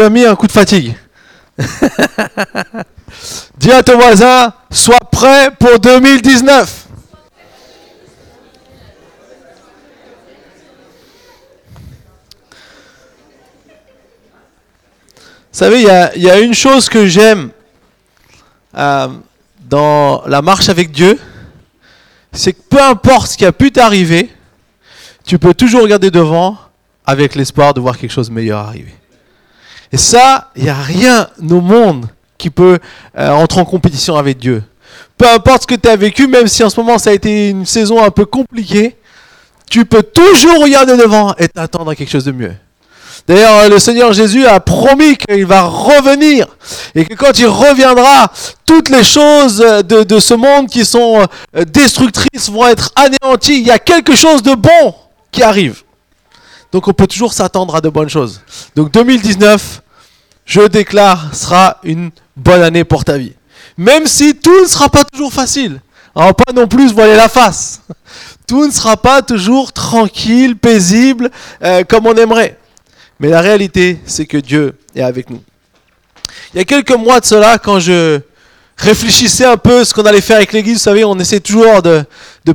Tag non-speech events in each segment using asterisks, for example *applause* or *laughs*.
As mis un coup de fatigue. *laughs* Dis à ton voisin, sois prêt pour 2019. Vous savez, il y a, une chose que j'aime euh, dans la marche avec Dieu, c'est que peu importe ce qui a pu t'arriver, tu peux toujours regarder devant avec l'espoir de voir quelque chose de meilleur arriver. Et ça, il n'y a rien au monde qui peut euh, entrer en compétition avec Dieu. Peu importe ce que tu as vécu, même si en ce moment ça a été une saison un peu compliquée, tu peux toujours regarder devant et t'attendre à quelque chose de mieux. D'ailleurs, le Seigneur Jésus a promis qu'il va revenir et que quand il reviendra, toutes les choses de, de, ce monde qui sont euh, destructrices vont être anéanties. Il y a quelque chose de bon qui arrive. Donc on peut toujours s'attendre à de bonnes choses. Donc 2019, je déclare, sera une bonne année pour ta vie. Même si tout ne sera pas toujours facile. On va pas non plus voiler la face. Tout ne sera pas toujours tranquille, paisible, euh, comme on aimerait. Mais la réalité, c'est que Dieu est avec nous. Il y a quelques mois de cela, quand je réfléchissais un peu ce qu'on allait faire avec l'église, vous savez, on essaie toujours de,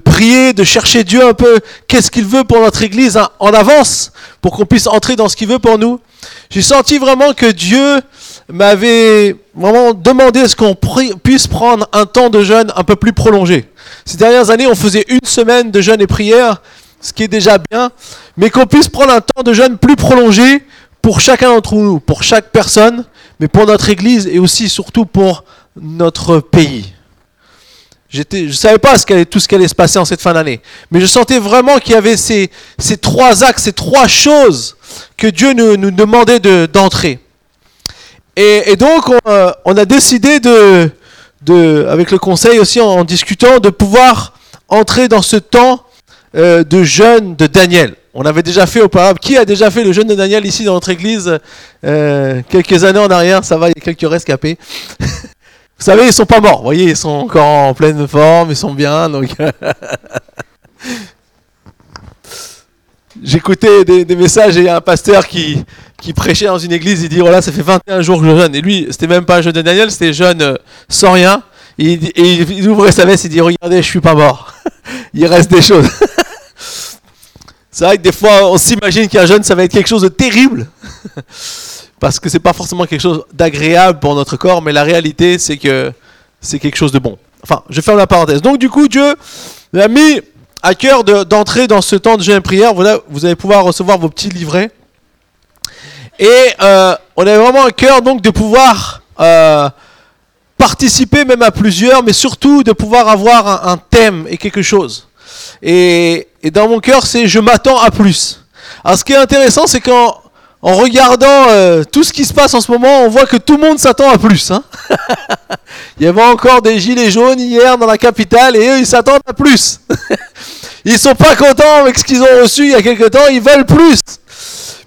prier, de chercher Dieu un peu, qu'est-ce qu'il veut pour notre église hein, en avance, pour qu'on puisse entrer dans ce qu'il veut pour nous. J'ai senti vraiment que Dieu m'avait vraiment demandé est ce qu'on puisse prendre un temps de jeûne un peu plus prolongé. Ces dernières années, on faisait une semaine de jeûne et prière, ce qui est déjà bien, mais qu'on puisse prendre un temps de jeûne plus prolongé pour chacun d'entre nous, pour chaque personne, mais pour notre Église et aussi surtout pour notre pays. je ne savais pas tout ce qui allait se passer en cette fin d'année, mais je sentais vraiment qu'il y avait ces, trois axes, ces trois choses que Dieu nous, demandait d'entrer. et, donc, euh, on, a décidé avec le conseil aussi en discutant, de pouvoir entrer dans ce temps euh, de jeûne de Daniel. On avait déjà fait auparavant. Qui a déjà fait le jeûne de Daniel ici dans notre église euh, quelques années en arrière? Ça va, il y a quelques rescapés. *laughs* vous savez, ils sont pas morts. Vous voyez, ils sont encore en pleine forme, ils sont bien. Donc *laughs* J'écoutais des, messages et il y a un pasteur qui, qui prêchait dans une église. Il dit voilà, ça fait 21 jours que je jeûne. Et lui, c'était même pas un jeûne de Daniel, c'était jeûne euh, sans rien. Et, il ouvrait sa veste et dit regardez, je suis pas mort. *laughs* il reste des choses. C'est vrai que des fois, on s'imagine qu'un jeûne, ça va être quelque chose de terrible. *laughs* Parce que c'est pas forcément quelque chose d'agréable pour notre corps, mais la réalité, c'est que c'est quelque chose de bon. Enfin, je ferme la parenthèse. Donc, du coup, Dieu a mis à cœur d'entrer dans ce temps de jeûne et prière. Voilà, vous allez pouvoir recevoir vos petits livrets. Et euh, on a vraiment à cœur donc de pouvoir euh, participer même à plusieurs, mais surtout de pouvoir avoir un thème et quelque chose. Et, dans mon cœur, c'est je m'attends à plus. Alors ce qui est intéressant, c'est qu'en en regardant euh, tout ce qui se passe en ce moment, on voit que tout le monde s'attend à plus. Hein. *laughs* il y avait encore des gilets jaunes hier dans la capitale et eux, ils s'attendent à plus. *laughs* ils sont pas contents avec ce qu'ils ont reçu il y a quelque temps, ils veulent plus.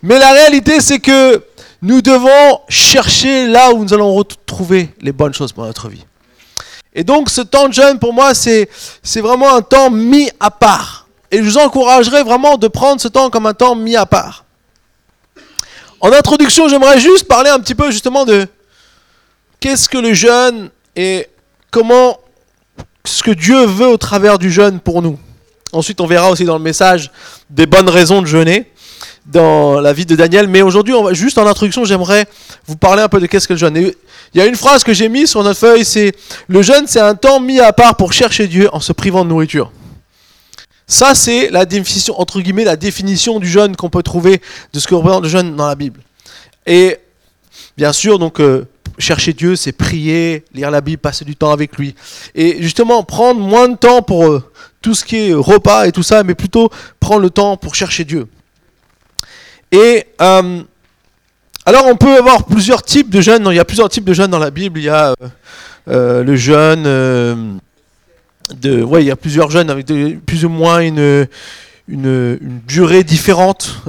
Mais la réalité, c'est que nous devons chercher là où nous allons retrouver les bonnes choses pour notre vie. Et donc ce temps de jeûne, pour moi, c'est, vraiment un temps mis à part. Et je vous encouragerai vraiment de prendre ce temps comme un temps mis à part. En introduction, j'aimerais juste parler un petit peu justement de qu'est-ce que le jeûne et comment ce que Dieu veut au travers du jeûne pour nous. Ensuite, on verra aussi dans le message des bonnes raisons de jeûner dans la vie de Daniel. Mais aujourd'hui, juste en introduction, j'aimerais vous parler un peu de qu'est-ce que le jeûne. Il y a une phrase que j'ai mise sur notre feuille, c'est le jeûne, c'est un temps mis à part pour chercher Dieu en se privant de nourriture. Ça, c'est la définition, entre guillemets, la définition du jeûne qu'on peut trouver de ce que représente le jeûne dans la Bible. Et bien sûr, donc, euh, chercher Dieu, c'est prier, lire la Bible, passer du temps avec lui. Et justement, prendre moins de temps pour euh, tout ce qui est repas et tout ça, mais plutôt prendre le temps pour chercher Dieu. Et euh, alors on peut avoir plusieurs types de jeûnes. Il y a plusieurs types de jeûnes dans la Bible. Il y a euh, euh, le jeûne de, il y a plusieurs jeûnes avec plus ou moins une durée différente,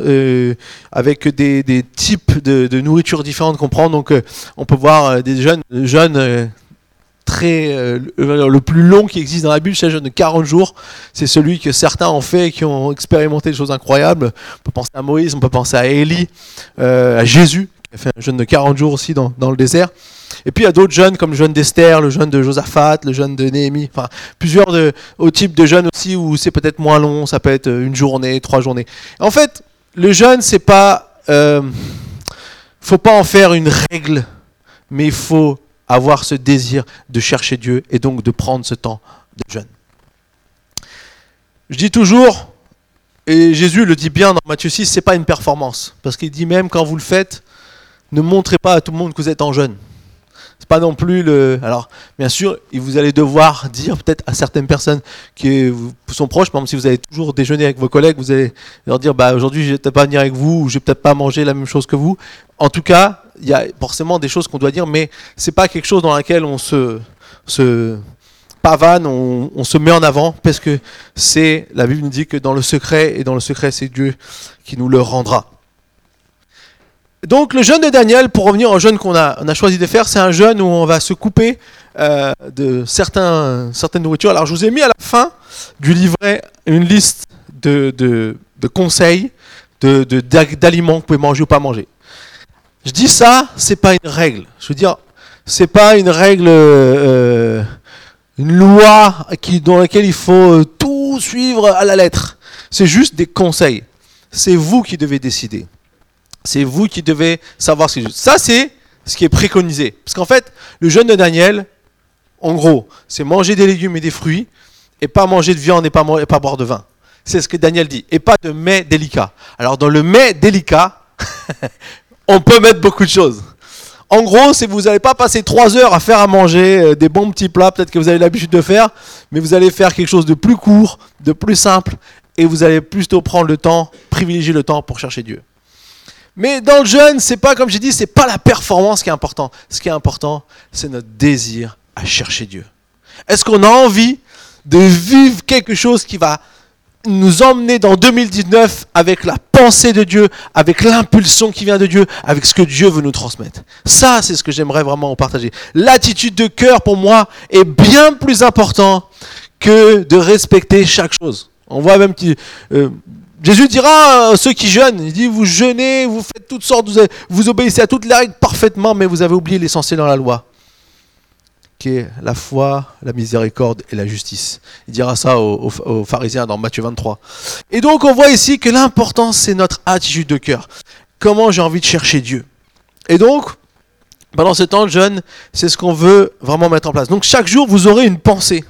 avec des, types de, de, nourriture différentes qu'on prend. Donc, on peut voir des jeunes, jeunes euh, le plus long qui existe dans la Bible, c'est de 40 jours. C'est celui que certains ont fait et qui ont expérimenté des choses incroyables. On peut penser à Moïse, on peut penser à Élie, euh, à Jésus, qui a fait un jeûne de 40 jours aussi dans, le désert. Et puis il y a d'autres jeûnes comme le jeûne d'Esther, le jeûne de Josaphat, le jeûne de Néhémie, enfin plusieurs de, au type de jeûne aussi où c'est peut-être moins long, ça peut être une journée, trois journées. En fait, le jeûne, c'est pas. Euh, faut pas en faire une règle, mais il faut avoir ce désir de chercher Dieu et donc de prendre ce temps de jeûne. Je dis toujours, et Jésus le dit bien dans Matthieu 6, c'est pas une performance. Parce qu'il dit même quand vous le faites, ne montrez pas à tout le monde que vous êtes en jeûne. C'est pas non plus le. Alors, bien sûr, vous allez devoir dire peut-être à certaines personnes qui sont proches, par exemple, si vous avez toujours déjeuné avec vos collègues, vous allez leur dire bah, aujourd'hui, je vais peut-être pas venir avec vous, ou je vais peut-être pas manger la même chose que vous. En tout cas, il y a forcément des choses qu'on doit dire, mais c'est pas quelque chose dans laquelle on se, se pavane, on, se met en avant, parce que c'est, la Bible nous dit que dans le secret, et dans le secret, c'est Dieu qui nous le rendra. Donc le jeûne de Daniel, pour revenir au jeûne qu'on a, on a choisi de faire, c'est un jeûne où on va se couper euh, de certains, certaines nourritures. Alors je vous ai mis à la fin du livret une liste de, de, de conseils d'aliments que vous pouvez manger ou pas manger. Je dis ça, c'est pas une règle. Je veux dire, c'est pas une règle euh, une loi dans laquelle il faut euh, tout suivre à la lettre. C'est juste des conseils. C'est vous qui devez décider. C'est vous qui devez savoir ce qui est. Ça, c'est ce qui est préconisé. Parce qu'en fait, le jeûne de Daniel, en gros, c'est manger des légumes et des fruits, et pas manger de viande et pas, et pas boire de vin. C'est ce que Daniel dit. Et pas de mets délicat. Alors, dans le mets délicat, *laughs* on peut mettre beaucoup de choses. En gros, c'est vous n'allez pas passer trois heures à faire à manger euh, des bons petits plats, peut-être que vous avez l'habitude de faire, mais vous allez faire quelque chose de plus court, de plus simple, et vous allez plutôt prendre le temps, privilégier le temps pour chercher Dieu. Mais dans le jeûne, c'est pas comme j'ai dit, c'est pas la performance qui est important. Ce qui est important, c'est notre désir à chercher Dieu. Est-ce qu'on a envie de vivre quelque chose qui va nous emmener dans 2019 avec la pensée de Dieu, avec l'impulsion qui vient de Dieu, avec ce que Dieu veut nous transmettre. Ça, c'est ce que j'aimerais vraiment partager. L'attitude de cœur, pour moi, est bien plus important que de respecter chaque chose. On voit même que euh, Jésus dira à ceux qui jeûnent, il dit, vous jeûnez, vous faites toutes sortes, vous obéissez à toutes les règles parfaitement, mais vous avez oublié l'essentiel dans la loi qui est la foi, la miséricorde et la justice. Il dira ça aux, pharisiens dans Matthieu 23. Et donc on voit ici que l'important c'est notre attitude de cœur. Comment j'ai envie de chercher Dieu. Et donc, pendant ce temps de jeûne, c'est ce qu'on veut vraiment mettre en place. Donc chaque jour, vous aurez une pensée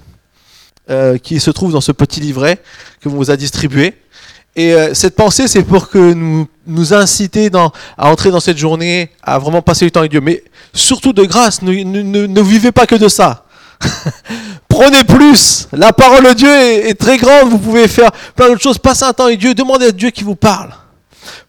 euh, qui se trouve dans ce petit livret que vous a distribué. Et euh, cette pensée, c'est pour que nous nous inciter à entrer dans cette journée, à vraiment passer du temps avec Dieu. Mais surtout de grâce, ne, vivez pas que de ça. *laughs* Prenez plus. La parole de Dieu est, très grande. Vous pouvez faire plein d'autres choses. Passez un temps avec Dieu. Demandez à Dieu qui vous parle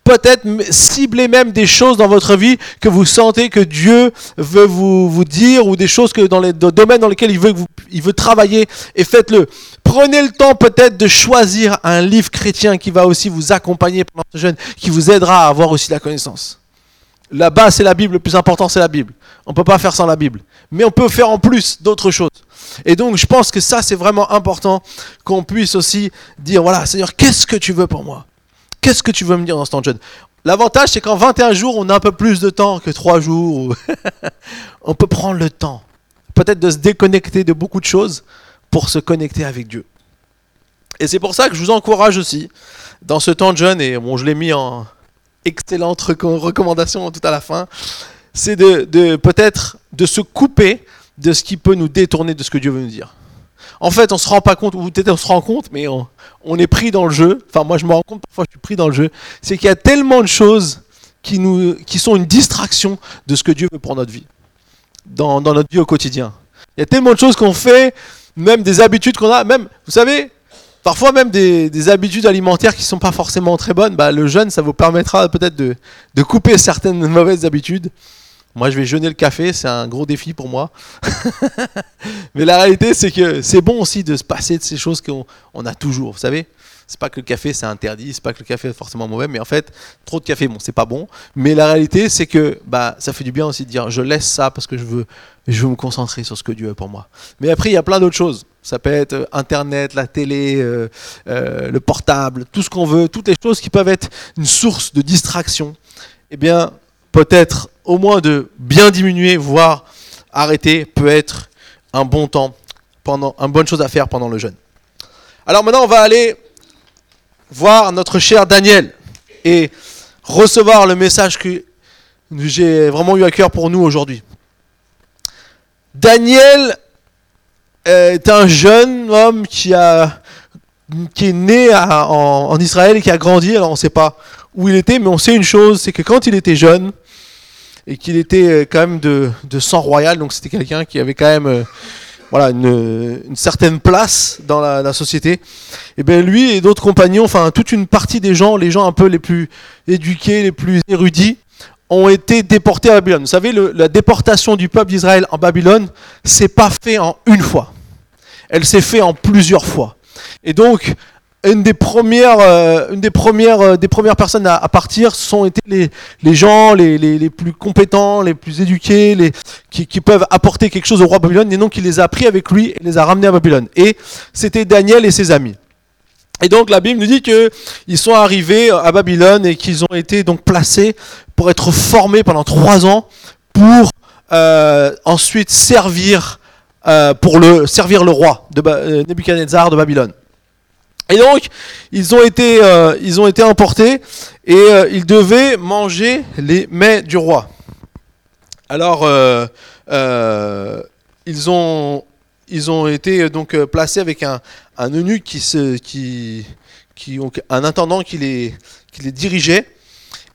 peut-être cibler même des choses dans votre vie que vous sentez que Dieu veut vous, dire ou des choses que dans les domaines dans lesquels il veut travailler et faites-le. Prenez le temps peut-être de choisir un livre chrétien qui va aussi vous accompagner pendant ce jeûne, qui vous aidera à avoir aussi la connaissance. Là-bas, c'est la Bible, le plus important, c'est la Bible. On ne peut pas faire sans la Bible. Mais on peut faire en plus d'autres choses. Et donc, je pense que ça, c'est vraiment important qu'on puisse aussi dire, voilà, Seigneur, qu'est-ce que tu veux pour moi? Qu'est-ce que tu veux me dire dans ce temps de jeûne? L'avantage, c'est qu'en 21 jours, on a un peu plus de temps que 3 jours. *laughs* on peut prendre le temps, peut-être de se déconnecter de beaucoup de choses pour se connecter avec Dieu. Et c'est pour ça que je vous encourage aussi, dans ce temps de jeûne, et bon, je l'ai mis en excellente recommandation tout à la fin, c'est de, peut-être de se couper de ce qui peut nous détourner de ce que Dieu veut nous dire. En fait, on se rend pas compte, ou peut-être on se rend compte, mais on, est pris dans le jeu. Enfin, moi, je me rends compte parfois, je suis pris dans le jeu. C'est qu'il y a tellement de choses qui, nous, qui sont une distraction de ce que Dieu veut pour notre vie, dans, notre vie au quotidien. Il y a tellement de choses qu'on fait, même des habitudes qu'on a, même, vous savez, parfois même des, habitudes alimentaires qui ne sont pas forcément très bonnes. Bah, le jeûne, ça vous permettra peut-être de, de couper certaines *laughs* mauvaises habitudes. Moi, je vais jeûner le café, c'est un gros défi pour moi. *laughs* Mais la réalité, c'est que c'est bon aussi de se passer de ces choses qu'on a toujours, vous savez. C'est pas que le café c'est interdit, c'est pas que le café est forcément mauvais, mais en fait, trop de café, bon, c'est pas bon. Mais la réalité, c'est que bah, ça fait du bien aussi de dire, je laisse ça parce que je veux, je veux me concentrer sur ce que Dieu a pour moi. Mais après, il y a plein d'autres choses. Ça peut être euh, Internet, la télé, euh, euh, le portable, tout ce qu'on veut, toutes les choses qui peuvent être une source de distraction. Eh bien, peut-être au moins de bien diminuer, voire arrêter, peut être un bon temps, pendant, une bonne chose à faire pendant le jeûne. Alors maintenant, on va aller voir notre cher Daniel et recevoir le message que j'ai vraiment eu à cœur pour nous aujourd'hui. Daniel est un jeune homme qui, a, qui est né en, Israël et qui a grandi. Alors on ne sait pas où il était, mais on sait une chose, c'est que quand il était jeune, et qu'il était quand même de, sang royal, donc c'était quelqu'un qui avait quand même euh, voilà, une, certaine place dans la, société, et eh bien lui et d'autres compagnons, enfin toute une partie des gens, les gens un peu les plus éduqués, les plus érudits, ont été déportés à Babylone. Vous savez, la déportation du peuple d'Israël en Babylone, c'est pas fait en une fois. Elle s'est fait en plusieurs fois. Et donc, une des premières, euh, une des premières, euh, des premières personnes à, partir sont été les, les gens les, les, les, plus compétents, les plus éduqués, les, qui, qui, peuvent apporter quelque chose au roi Babylone, et donc il les a pris avec lui et les a ramenés à Babylone. Et c'était Daniel et ses amis. Et donc la Bible nous dit que ils sont arrivés à Babylone et qu'ils ont été donc placés pour être formés pendant trois ans pour euh, ensuite servir euh, pour le servir le roi de euh, Nebuchadnezzar de Babylone. Et donc, ils ont été, euh, ils ont été emportés et euh, ils devaient manger les mets du roi. Alors, euh, ils, ont, ils ont été donc placés avec un, un eunuque qui qui, un intendant qui les, qui les dirigeait.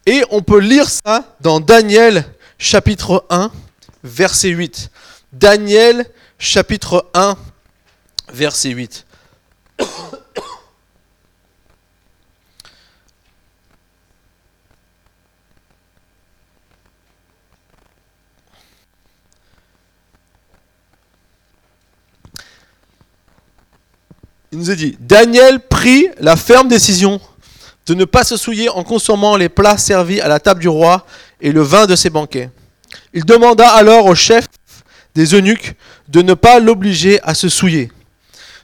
Et on peut lire ça dans Daniel chapitre 1, verset 8. Daniel chapitre 1, verset 8. Il nous a dit, Daniel prit la ferme décision de ne pas se souiller en consommant les plats servis à la table du roi et le vin de ses banquets. Il demanda alors au chef des eunuques de ne pas l'obliger à se souiller.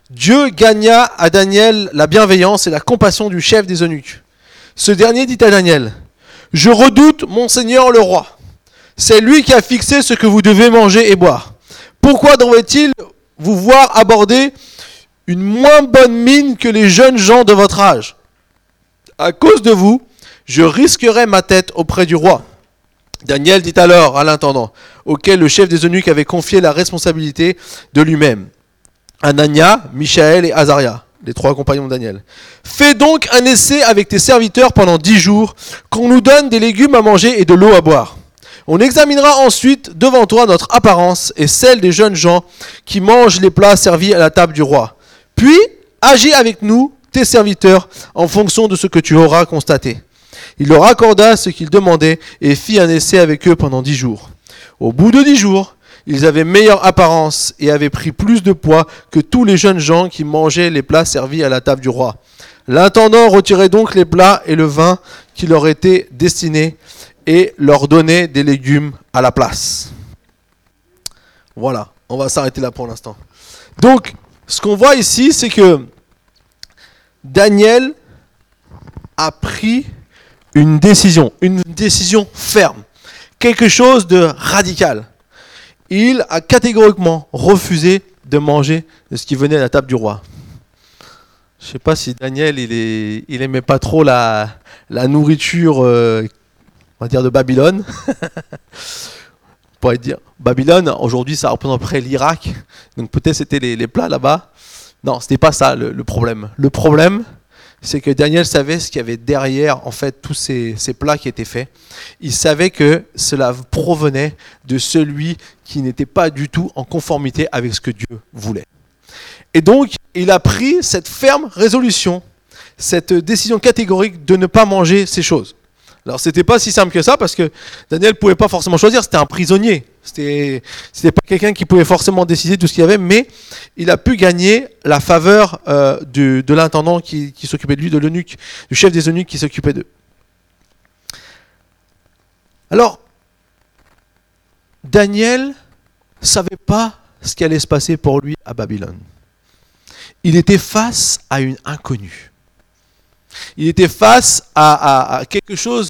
Dieu gagna à Daniel la bienveillance et la compassion du chef des eunuques. Ce dernier dit à Daniel, Je redoute mon Seigneur le roi. C'est lui qui a fixé ce que vous devez manger et boire. Pourquoi devrait-il vous voir aborder une moins bonne mine que les jeunes gens de votre âge. À cause de vous, je risquerai ma tête auprès du roi. Daniel dit alors à l'intendant, auquel le chef des eunuques avait confié la responsabilité de lui-même, Anania, Michaël et Azaria, les trois compagnons de Daniel. Fais donc un essai avec tes serviteurs pendant dix jours, qu'on nous donne des légumes à manger et de l'eau à boire. On examinera ensuite devant toi notre apparence et celle des jeunes gens qui mangent les plats servis à la table du roi. Puis, agis avec nous, tes serviteurs, en fonction de ce que tu auras constaté. Il leur accorda ce qu'ils demandaient et fit un essai avec eux pendant dix jours. Au bout de dix jours, ils avaient meilleure apparence et avaient pris plus de poids que tous les jeunes gens qui mangeaient les plats servis à la table du roi. L'intendant retirait donc les plats et le vin qui leur étaient destinés et leur donnait des légumes à la place. Voilà, on va s'arrêter là pour l'instant. Donc, ce qu'on voit ici, c'est que Daniel a pris une décision, une décision ferme, quelque chose de radical. Il a catégoriquement refusé de manger de ce qui venait à la table du roi. Je ne sais pas si Daniel, il, aimait pas trop la, nourriture, euh, on de Babylone. *laughs* pourrait dire. Babylone, aujourd'hui, ça représente près l'Irak. Donc peut-être c'était les, plats là-bas. Non, ce n'était pas ça le, problème. Le problème, c'est que Daniel savait ce qu'il y avait derrière, en fait, tous ces, plats qui étaient faits. Il savait que cela provenait de celui qui n'était pas du tout en conformité avec ce que Dieu voulait. Et donc, il a pris cette ferme résolution, cette décision catégorique de ne pas manger ces choses. Alors c'était pas si simple que ça parce que Daniel pouvait pas forcément choisir, c'était un prisonnier. C'était pas quelqu'un qui pouvait forcément décider de tout ce qu'il y avait, mais il a pu gagner la faveur euh, de, l'intendant qui, s'occupait de lui, de l'eunuque, du chef des eunuques qui s'occupait d'eux. Alors Daniel savait pas ce qui allait se passer pour lui à Babylone. Il était face à une inconnue. Il était face à, quelque chose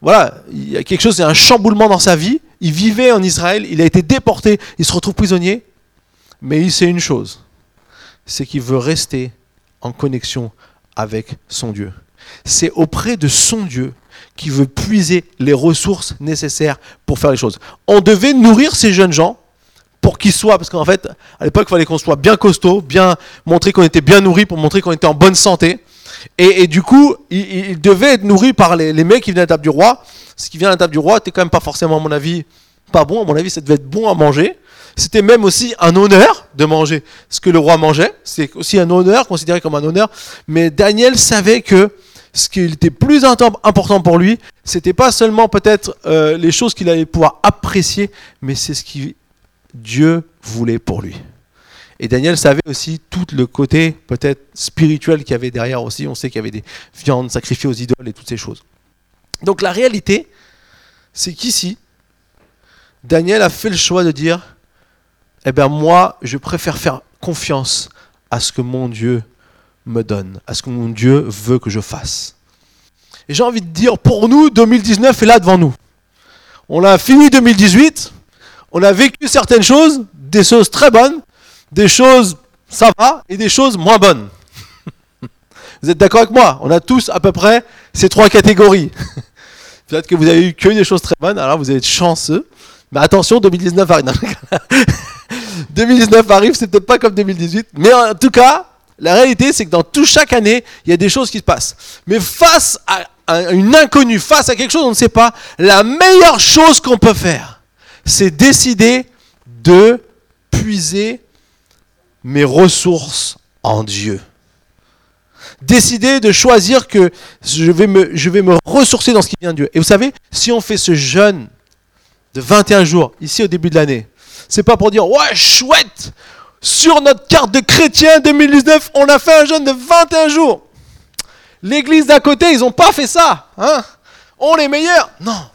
voilà, il y a quelque chose, il un chamboulement dans sa vie. Il vivait en Israël, il a été déporté, il se retrouve prisonnier. Mais il sait une chose, c'est qu'il veut rester en connexion avec son Dieu. C'est auprès de son Dieu qu'il veut puiser les ressources nécessaires pour faire les choses. On devait nourrir ces jeunes gens pour qu'ils soient, parce qu'en fait, à l'époque, il fallait qu'on soit bien costaud, bien montrer qu'on était bien nourri, pour montrer qu'on était en bonne santé. Et, du coup, il, devait être nourri par les, mecs qui venaient à la table du roi. Ce qui vient à la table du roi n'était quand même pas forcément, à mon avis, pas bon. À mon avis, ça devait être bon à manger. C'était même aussi un honneur de manger ce que le roi mangeait. C'est aussi un honneur, considéré comme un honneur. Mais Daniel savait que ce qui était plus important pour lui, c'était pas seulement peut-être euh, les choses qu'il allait pouvoir apprécier, mais c'est ce que Dieu voulait pour lui. Et Daniel savait aussi tout le côté peut-être spirituel qu'il y avait derrière aussi. On sait qu'il y avait des viandes sacrifiées aux idoles et toutes ces choses. Donc la réalité, c'est qu'ici, Daniel a fait le choix de dire, eh bien moi, je préfère faire confiance à ce que mon Dieu me donne, à ce que mon Dieu veut que je fasse. Et j'ai envie de dire, pour nous, 2019 est là devant nous. On a fini 2018, on a vécu certaines choses, des choses très bonnes, des choses ça va et des choses moins bonnes. *laughs* Vous êtes d'accord avec moi? On a tous à peu près ces trois catégories. *laughs* Peut-être que vous avez eu que des choses très bonnes, alors vous être chanceux. Mais attention, 2019 arrive. *laughs* 2019 arrive, c'est peut-être pas comme 2018. Mais en tout cas, la réalité, c'est que dans tout chaque année, il y a des choses qui se passent. Mais face à une inconnue, face à quelque chose qu'on ne sait pas, la meilleure chose qu'on peut faire, c'est décider de puiser mes ressources en Dieu. Décider de choisir que je vais, me, je vais me ressourcer dans ce qui vient de Dieu. Et vous savez, si on fait ce jeûne de 21 jours, ici au début de l'année, c'est pas pour dire, ouais, chouette, sur notre carte de chrétien 2019, on a fait un jeûne de 21 jours. L'église d'à côté, ils n'ont pas fait ça. Hein? On est meilleurs. Non.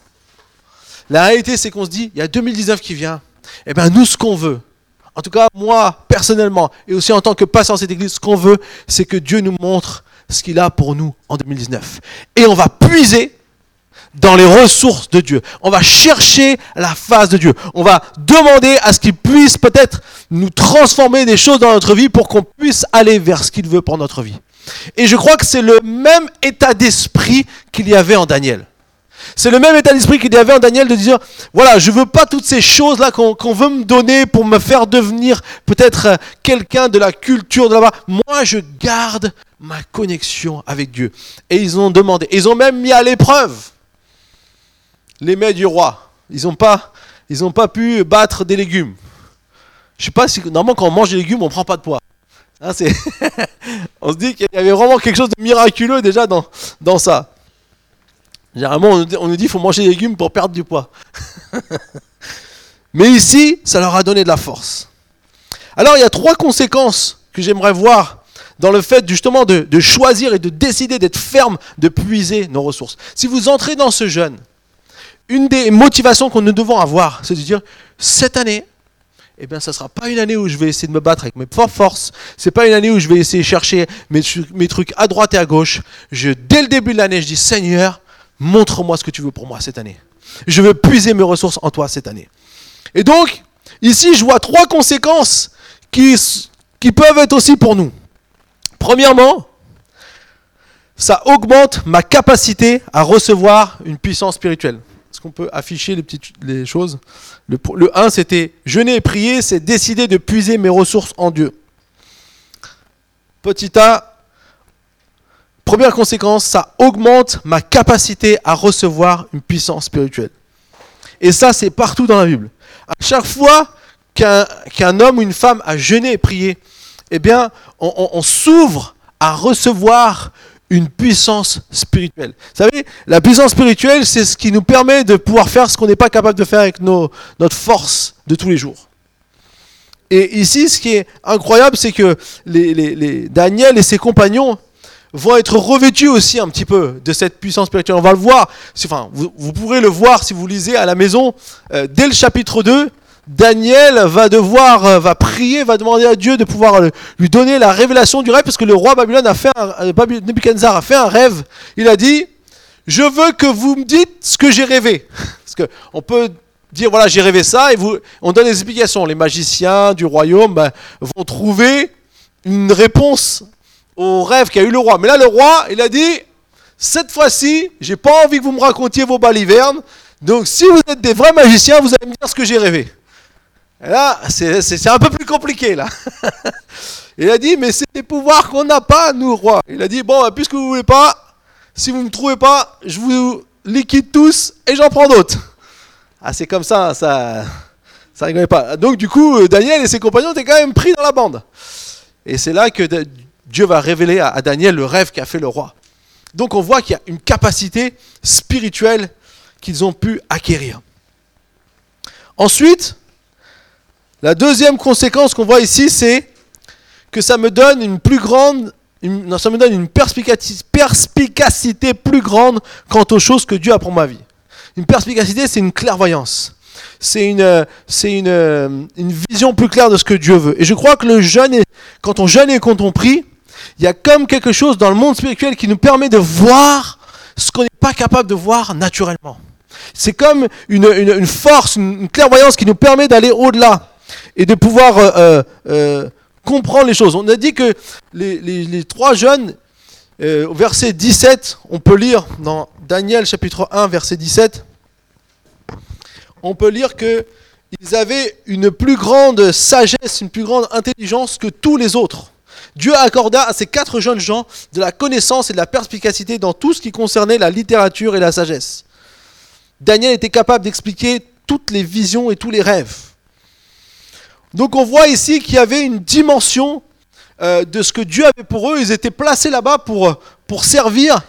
La réalité, c'est qu'on se dit, il y a 2019 qui vient. Eh bien, nous, ce qu'on veut, en tout cas, moi, personnellement, et aussi en tant que pasteur dans cette église, ce qu'on veut, c'est que Dieu nous montre ce qu'il a pour nous en 2019. Et on va puiser dans les ressources de Dieu. On va chercher la face de Dieu. On va demander à ce qu'il puisse peut-être nous transformer des choses dans notre vie pour qu'on puisse aller vers ce qu'il veut pour notre vie. Et je crois que c'est le même état d'esprit qu'il y avait en Daniel. C'est le même état d'esprit qu'il y avait en Daniel de dire, voilà, je veux pas toutes ces choses-là qu'on veut me donner pour me faire devenir peut-être euh, quelqu'un de la culture de là-bas. Moi, je garde ma connexion avec Dieu. Et ils ont demandé, ils ont même mis à l'épreuve les mets du roi. Ils n'ont pas, pas pu battre des légumes. Je sais pas si, normalement, quand on mange des légumes, on prend pas de poids. Hein, *laughs* on se dit qu'il y avait vraiment quelque chose de miraculeux déjà dans, dans ça. Généralement, on nous dit qu'il faut manger des légumes pour perdre du poids. *laughs* Mais ici, ça leur a donné de la force. Alors, il y a trois conséquences que j'aimerais voir dans le fait justement de, choisir et de décider d'être ferme, de puiser nos ressources. Si vous entrez dans ce jeûne, une des motivations qu'on nous devons avoir, c'est de dire, cette année, eh bien, ça ne sera pas une année où je vais essayer de me battre avec mes forces. forces. C'est pas une année où je vais essayer de chercher mes, mes trucs à droite et à gauche. Je, dès le début de l'année, je dis, Seigneur, montre-moi ce que tu veux pour moi cette année. Je veux puiser mes ressources en toi cette année. Et donc, ici, je vois trois conséquences qui, peuvent être aussi pour nous. Premièrement, ça augmente ma capacité à recevoir une puissance spirituelle. Est-ce qu'on peut afficher les petites choses? Le, le 1, c'était jeûner et prier, c'est décider de puiser mes ressources en Dieu. Petit a, Première conséquence, ça augmente ma capacité à recevoir une puissance spirituelle. Et ça, c'est partout dans la Bible. À chaque fois qu'un homme ou une femme a jeûné et prié, eh bien, on, s'ouvre à recevoir une puissance spirituelle. Vous savez, la puissance spirituelle, c'est ce qui nous permet de pouvoir faire ce qu'on n'est pas capable de faire avec nos, notre force de tous les jours. Et ici, ce qui est incroyable, c'est que les Daniel et ses compagnons, vont être revêtus aussi un petit peu de cette puissance spirituelle. On va le voir, enfin, vous, pourrez le voir si vous lisez à la maison, euh, dès le chapitre 2, Daniel va devoir, euh, va prier, va demander à Dieu de pouvoir euh, lui donner la révélation du rêve, parce que le roi Babylone a fait un, a fait un rêve. Il a dit, je veux que vous me dites ce que j'ai rêvé. Parce que on peut dire voilà j'ai rêvé ça et vous, on donne des explications. Les magiciens du royaume ben, vont trouver une réponse au rêve qu'a eu le roi. Mais là le roi il a dit cette fois-ci j'ai pas envie que vous me racontiez vos balivernes. Donc si vous êtes des vrais magiciens vous allez me dire ce que j'ai rêvé. Et là c'est un peu plus compliqué là. *laughs* il a dit mais c'est des pouvoirs qu'on n'a pas nous roi. Il a dit bon ben, puisque vous voulez pas si vous ne me trouvez pas, je vous liquide tous et j'en prends d'autres. Ah, c'est comme ça, ça, ça rigolait pas. Donc, du coup, euh, Daniel et ses compagnons étaient quand même pris dans la bande. Et c'est là que Dieu va révéler à Daniel le rêve qu'a fait le roi. Donc, on voit qu'il y a une capacité spirituelle qu'ils ont pu acquérir. Ensuite, la deuxième conséquence qu'on voit ici, c'est que ça me donne une plus grande ça me donne une perspicacité plus grande quant aux choses que Dieu a pour ma vie. Une perspicacité, c'est une clairvoyance. C'est une, une, une, vision plus claire de ce que Dieu veut. Et je crois que le jeûne, quand on jeûne et quand on prie, il y a comme quelque chose dans le monde spirituel qui nous permet de voir ce qu'on n'est pas capable de voir naturellement. C'est comme une, force, une, clairvoyance qui nous permet d'aller au-delà et de pouvoir euh, euh, euh comprendre les choses. On a dit que les, trois jeunes, au verset 17, on peut lire dans Daniel chapitre 1, verset 17, on peut lire que ils avaient une plus grande sagesse, une plus grande intelligence que tous les autres. Dieu accorda à ces quatre jeunes gens de la connaissance et de la perspicacité dans tout ce qui concernait la littérature et la sagesse. Daniel était capable d'expliquer toutes les visions et tous les rêves. Donc on voit ici qu'il y avait une dimension euh, de ce que Dieu avait pour eux. Ils étaient placés là-bas pour, pour servir.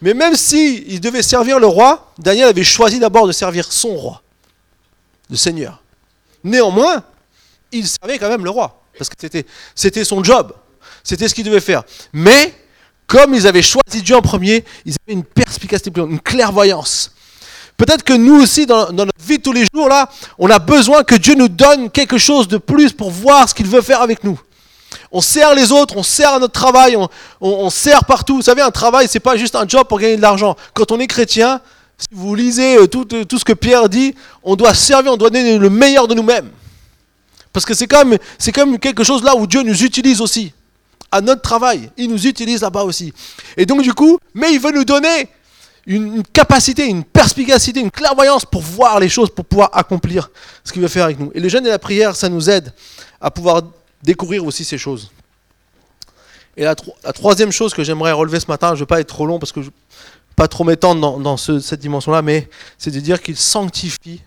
Mais même s'ils ils devaient servir le roi, Daniel avait choisi d'abord de servir son roi, le Seigneur. Néanmoins, il servait quand même le roi, parce que c'était son job, c'était ce qu'il devait faire. Mais comme ils avaient choisi Dieu en premier, ils avaient une perspicacité, une clairvoyance. Peut-être que nous aussi, dans, notre vie tous les jours, là, on a besoin que Dieu nous donne quelque chose de plus pour voir ce qu'il veut faire avec nous. On sert les autres, on sert à notre travail, on, sert partout. Vous savez, un travail, c'est pas juste un job pour gagner de l'argent. Quand on est chrétien, si vous lisez euh, tout, euh, tout, ce que Pierre dit, on doit servir, on doit donner le meilleur de nous-mêmes. Parce que c'est comme, c'est comme quelque chose là où Dieu nous utilise aussi. À notre travail, il nous utilise là-bas aussi. Et donc du coup, mais il veut nous donner une, capacité, une perspicacité, une clairvoyance pour voir les choses, pour pouvoir accomplir ce qu'il veut faire avec nous. Et le jeûne et la prière, ça nous aide à pouvoir découvrir aussi ces choses. Et la, troisième chose que j'aimerais relever ce matin, je ne vais pas être trop long parce que je ne pas trop m'étendre dans, cette dimension-là, mais c'est de dire qu'il sanctifie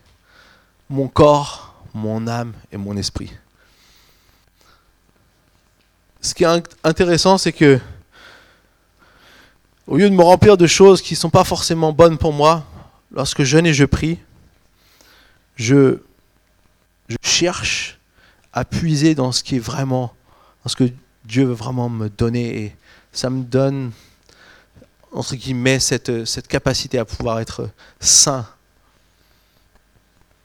mon corps, mon âme et mon esprit. Ce qui est intéressant, c'est que au lieu de me remplir de choses qui ne sont pas forcément bonnes pour moi, lorsque je jeûne et je prie, je, je cherche à puiser dans ce qui est vraiment, dans ce que Dieu veut vraiment me donner. Et ça me donne, entre guillemets, cette, cette capacité à pouvoir être saint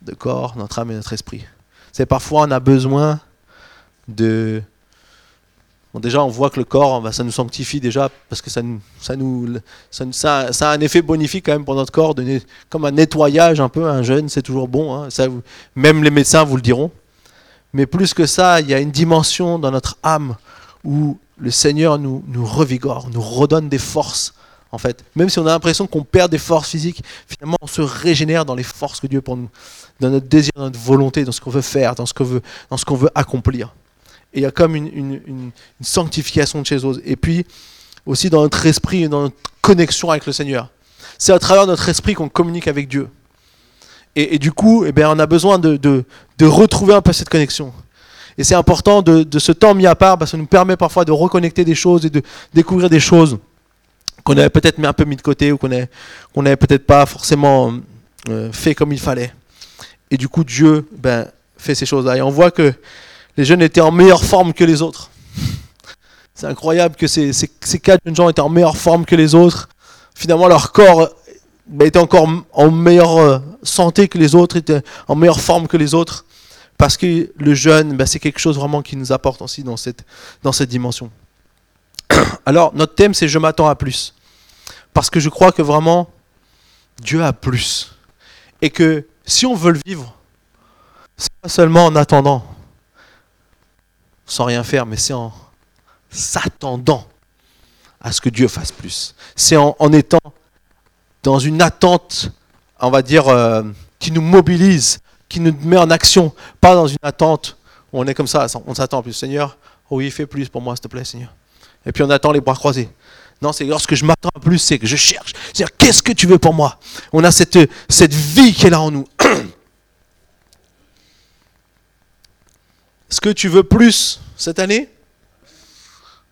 de corps, notre âme et notre esprit. C'est parfois on a besoin de déjà, on voit que le corps, bah, ça nous sanctifie déjà, parce que ça, ça, a un effet bonifique quand même pour notre corps, comme un nettoyage un peu, un jeûne, c'est toujours bon, hein, même les médecins vous le diront. Mais plus que ça, il y a une dimension dans notre âme où le Seigneur nous, revigore, nous redonne des forces, en fait. Même si on a l'impression qu'on perd des forces physiques, finalement, on se régénère dans les forces que Dieu pour nous, dans notre désir, dans notre volonté, dans ce qu'on veut faire, dans ce qu'on veut accomplir. Et il y a comme une, sanctification de choses. Et puis, aussi dans notre esprit, dans notre connexion avec le Seigneur. C'est à travers notre esprit qu'on communique avec Dieu. Et, du coup, eh bien, on a besoin de, retrouver un peu cette connexion. Et c'est important de, ce temps mis à part, parce que ça nous permet parfois de reconnecter des choses et de découvrir des choses qu'on avait peut-être mis un peu mis de côté ou qu'on n'avait peut-être pas forcément euh, fait comme il fallait. Et du coup, Dieu ben, fait ces choses-là. Et on voit que les jeunes étaient en meilleure forme que les autres. C'est incroyable que ces, quatre jeunes gens étaient en meilleure forme que les autres. Finalement, leur corps bah, était encore en meilleure euh, santé que les autres, était en meilleure forme que les autres. Parce que le jeûne, bah, c'est quelque chose vraiment qui nous apporte aussi dans cette, dimension. *coughs* Alors, notre thème, c'est Je m'attends à plus. Parce que je crois que vraiment, Dieu a plus. Et que si on veut le vivre, c'est pas seulement en attendant, sans rien faire, mais c'est en s'attendant à ce que Dieu fasse plus. C'est en, étant dans une attente, on va dire, euh, qui nous mobilise, qui nous met en action, pas dans une attente où on est comme ça, on s'attend plus. Seigneur, oui, fais plus pour moi, s'il te plaît, Seigneur. Et puis on attend les bras croisés. Non, c'est lorsque je m'attends plus, c'est que je cherche. C'est-à-dire, qu'est-ce que tu veux pour moi? On a cette, cette vie qui est là en nous. *clears throat* Est-ce que tu veux plus cette année?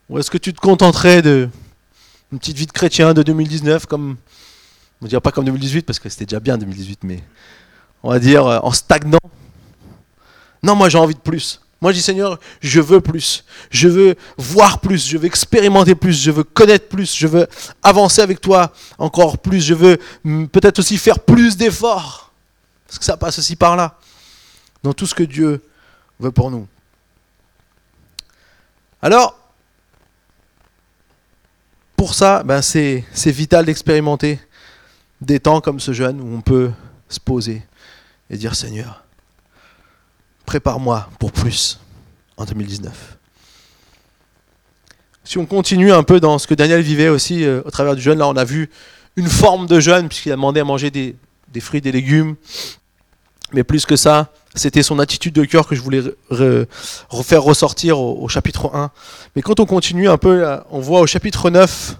Ou est-ce que tu te contenterais de une petite vie de chrétien de 2019 comme on ne dirait pas comme 2018 parce que c'était déjà bien 2018 mais on va dire euh, en stagnant? Non, moi j'ai envie de plus. Moi, je dis Seigneur, je veux plus. Je veux voir plus. Je veux expérimenter plus. Je veux connaître plus. Je veux avancer avec toi encore plus. Je veux mm, peut-être aussi faire plus d'efforts. Parce que ça passe aussi par là. Dans tout ce que Dieu veut pour nous. Alors, pour ça, ben c'est vital d'expérimenter des temps comme ce jeune où on peut se poser et dire Seigneur, prépare-moi pour plus en 2019. Si on continue un peu dans ce que Daniel vivait aussi euh, au travers du jeûne, là on a vu une forme de jeûne puisqu'il a demandé à manger des, fruits, des légumes. Mais plus que ça, c'était son attitude de cœur que je voulais refaire ressortir au, chapitre 1. Mais quand on continue un peu, on voit au chapitre 9,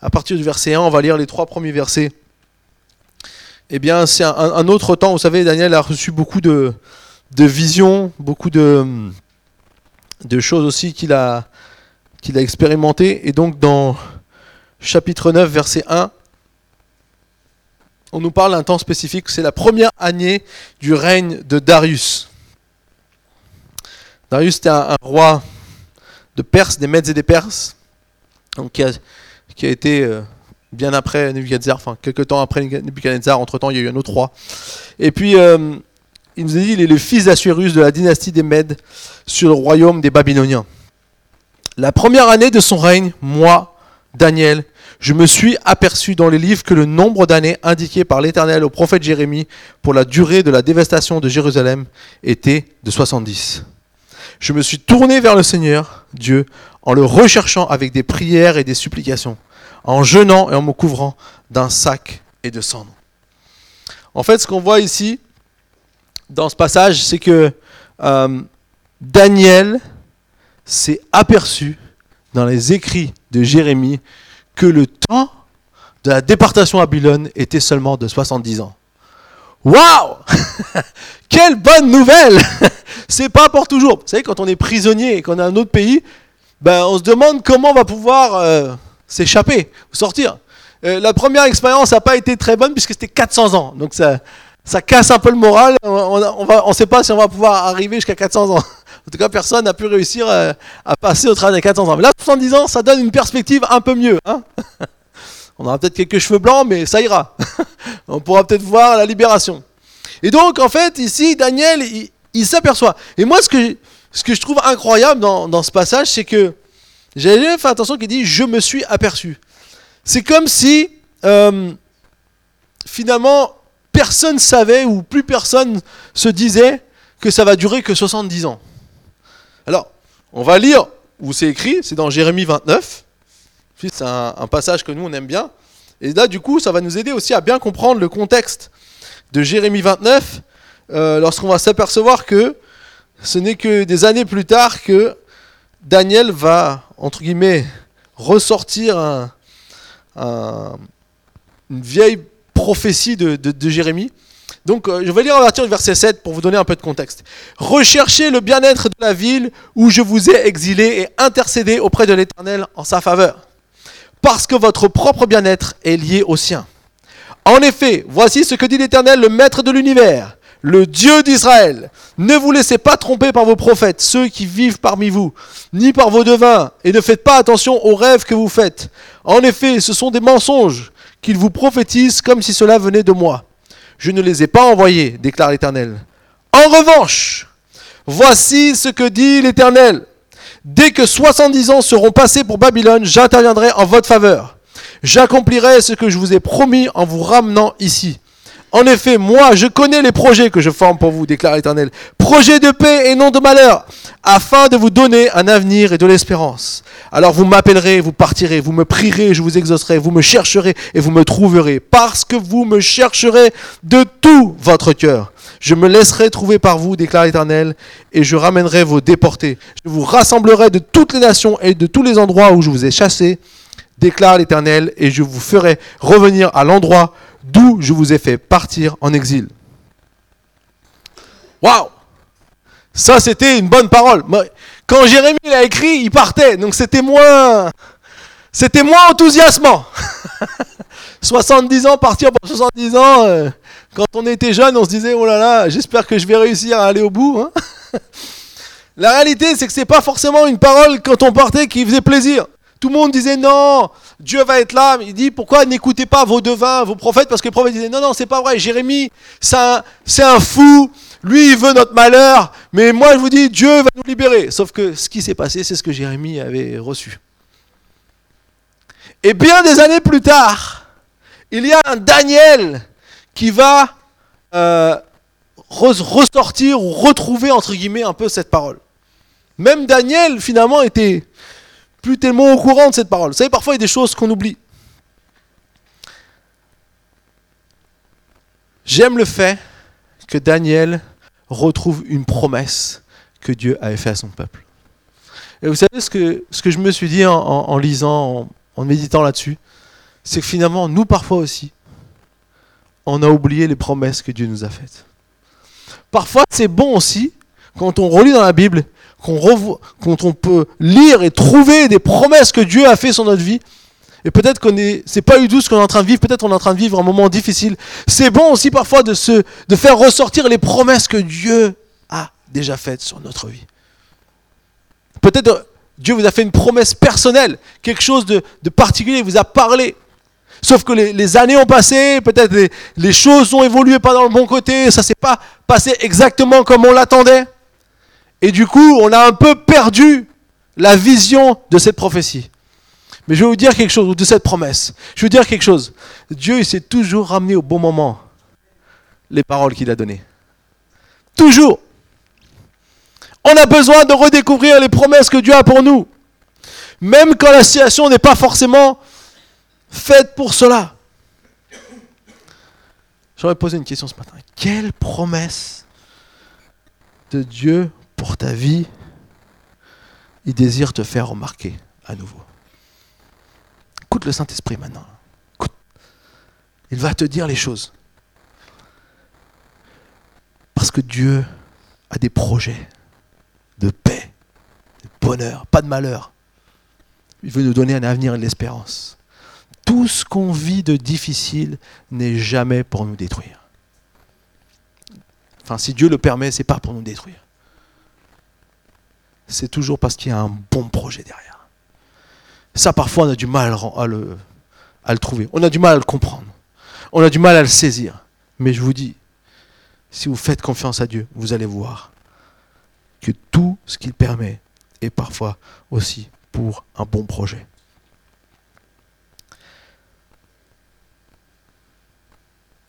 à partir du verset 1, on va lire les trois premiers versets. Eh bien, c'est un, autre temps. Vous savez, Daniel a reçu beaucoup de, de visions, beaucoup de, de choses aussi qu'il a, qu'il a expérimentées. Et donc dans chapitre 9, verset 1, on nous parle d'un temps spécifique, c'est la première année du règne de Darius. Darius était un, roi de Perse, des Mèdes et des Perses, donc qui, a, qui a été euh, bien après Nebuchadnezzar, enfin quelques temps après Nebuchadnezzar, entre-temps il y a eu un autre roi. Et puis euh, il nous a dit, il est le fils d'Assuérus de la dynastie des Mèdes sur le royaume des Babyloniens. La première année de son règne, moi, Daniel, je me suis aperçu dans les livres que le nombre d'années indiquées par l'Éternel au prophète Jérémie pour la durée de la dévastation de Jérusalem était de 70. Je me suis tourné vers le Seigneur, Dieu, en le recherchant avec des prières et des supplications, en jeûnant et en me couvrant d'un sac et de cendres. En fait, ce qu'on voit ici, dans ce passage, c'est que euh, Daniel s'est aperçu dans les écrits de Jérémie que le temps de la déportation à Babylone était seulement de 70 ans. Waouh *laughs* Quelle bonne nouvelle *laughs* C'est pas pour toujours. Vous savez, quand on est prisonnier et qu'on est un autre pays, ben, on se demande comment on va pouvoir euh, s'échapper sortir. Euh, la première expérience n'a pas été très bonne puisque c'était 400 ans. Donc ça, ça casse un peu le moral. On ne sait pas si on va pouvoir arriver jusqu'à 400 ans. *laughs* En tout cas, personne n'a pu réussir euh, à, passer au travers des 400 ans. Mais là, 70 ans, ça donne une perspective un peu mieux. Hein. *laughs* on aura peut-être quelques cheveux blancs, mais ça ira. *laughs* on pourra peut-être voir la libération. Et donc, en fait, ici, Daniel, il, s'aperçoit. Et moi, ce que, je trouve incroyable dans, ce passage, c'est que j'ai fait attention qu'il dit Je me suis aperçu. C'est comme si, euh, finalement, personne savait ou plus personne se disait que ça va durer que 70 ans. Alors, on va lire où c'est écrit, c'est dans Jérémie 29. C'est un, passage que nous on aime bien. Et là, du coup, ça va nous aider aussi à bien comprendre le contexte de Jérémie 29, euh, lorsqu'on va s'apercevoir que ce n'est que des années plus tard que Daniel va, entre guillemets, ressortir une vieille prophétie de, Jérémie. Donc euh, je vais lire à partir du verset 7 pour vous donner un peu de contexte. Recherchez le bien-être de la ville où je vous ai exilé et intercédé auprès de l'Éternel en sa faveur, parce que votre propre bien-être est lié au sien. En effet, voici ce que dit l'Éternel, le Maître de l'univers, le Dieu d'Israël. Ne vous laissez pas tromper par vos prophètes, ceux qui vivent parmi vous, ni par vos devins, et ne faites pas attention aux rêves que vous faites. En effet, ce sont des mensonges qu'ils vous prophétisent comme si cela venait de moi. Je ne les ai pas envoyés, déclare l'Éternel. En revanche, voici ce que dit l'Éternel. Dès que 70 ans seront passés pour Babylone, j'interviendrai en votre faveur. J'accomplirai ce que je vous ai promis en vous ramenant ici. En effet, moi, je connais les projets que je forme pour vous, déclare l'Éternel. Projets de paix et non de malheur, afin de vous donner un avenir et de l'espérance. Alors vous m'appellerez, vous partirez, vous me prierez, je vous exaucerai, vous me chercherez et vous me trouverez, parce que vous me chercherez de tout votre cœur. Je me laisserai trouver par vous, déclare l'Éternel, et je ramènerai vos déportés. Je vous rassemblerai de toutes les nations et de tous les endroits où je vous ai chassés, déclare l'Éternel, et je vous ferai revenir à l'endroit d'où je vous ai fait partir en exil. Waouh Ça, c'était une bonne parole. Quand Jérémie l'a écrit, il partait, donc c'était moins, c'était moins enthousiasmant. *laughs* 70 ans, partir pour 70 ans. Euh, quand on était jeune, on se disait, oh là là, j'espère que je vais réussir à aller au bout. Hein. *laughs* La réalité, c'est que c'est pas forcément une parole quand on partait qui faisait plaisir. Tout le monde disait non, Dieu va être là. Il dit pourquoi n'écoutez pas vos devins, vos prophètes? Parce que les prophètes disaient non, non, c'est pas vrai. Jérémie, c'est un, fou. Lui, il veut notre malheur. Mais moi, je vous dis, Dieu va nous libérer. Sauf que ce qui s'est passé, c'est ce que Jérémie avait reçu. Et bien des années plus tard, il y a un Daniel qui va euh, ressortir ou retrouver, entre guillemets, un peu cette parole. Même Daniel, finalement, était plus tellement au courant de cette parole. Vous savez, parfois il y a des choses qu'on oublie. J'aime le fait que Daniel retrouve une promesse que Dieu avait faite à son peuple. Et vous savez ce que, ce que je me suis dit en, lisant, en méditant là-dessus, c'est que finalement, nous parfois aussi, on a oublié les promesses que Dieu nous a faites. Parfois, c'est bon aussi, quand on relit dans la Bible, quand on peut lire et trouver des promesses que Dieu a fait sur notre vie. Et peut-être qu'on est, c'est pas du tout ce qu'on est en train de vivre, peut-être qu'on est en train de vivre un moment difficile. C'est bon aussi parfois de se, de faire ressortir les promesses que Dieu a déjà faites sur notre vie. Peut-être Dieu vous a fait une promesse personnelle, quelque chose de, particulier, vous a parlé. Sauf que les, années ont passé, peut-être les, les, choses ont évolué pas dans le bon côté, ça s'est pas passé exactement comme on l'attendait. Et du coup, on a un peu perdu la vision de cette prophétie. Mais je vais vous dire quelque chose, de cette promesse. Je vais vous dire quelque chose. Dieu, il s'est toujours ramené au bon moment les paroles qu'il a données. Toujours. On a besoin de redécouvrir les promesses que Dieu a pour nous. Même quand la situation n'est pas forcément faite pour cela. J'aurais posé une question ce matin. Quelle promesse de Dieu pour ta vie, il désire te faire remarquer à nouveau. Écoute le Saint-Esprit maintenant. Il va te dire les choses. Parce que Dieu a des projets de paix, de bonheur, pas de malheur. Il veut nous donner un avenir et de l'espérance. Tout ce qu'on vit de difficile n'est jamais pour nous détruire. Enfin, si Dieu le permet, c'est pas pour nous détruire c'est toujours parce qu'il y a un bon projet derrière. Ça, parfois, on a du mal à le, trouver. On a du mal à le comprendre. On a du mal à le saisir. Mais je vous dis, si vous faites confiance à Dieu, vous allez voir que tout ce qu'il permet est parfois aussi pour un bon projet.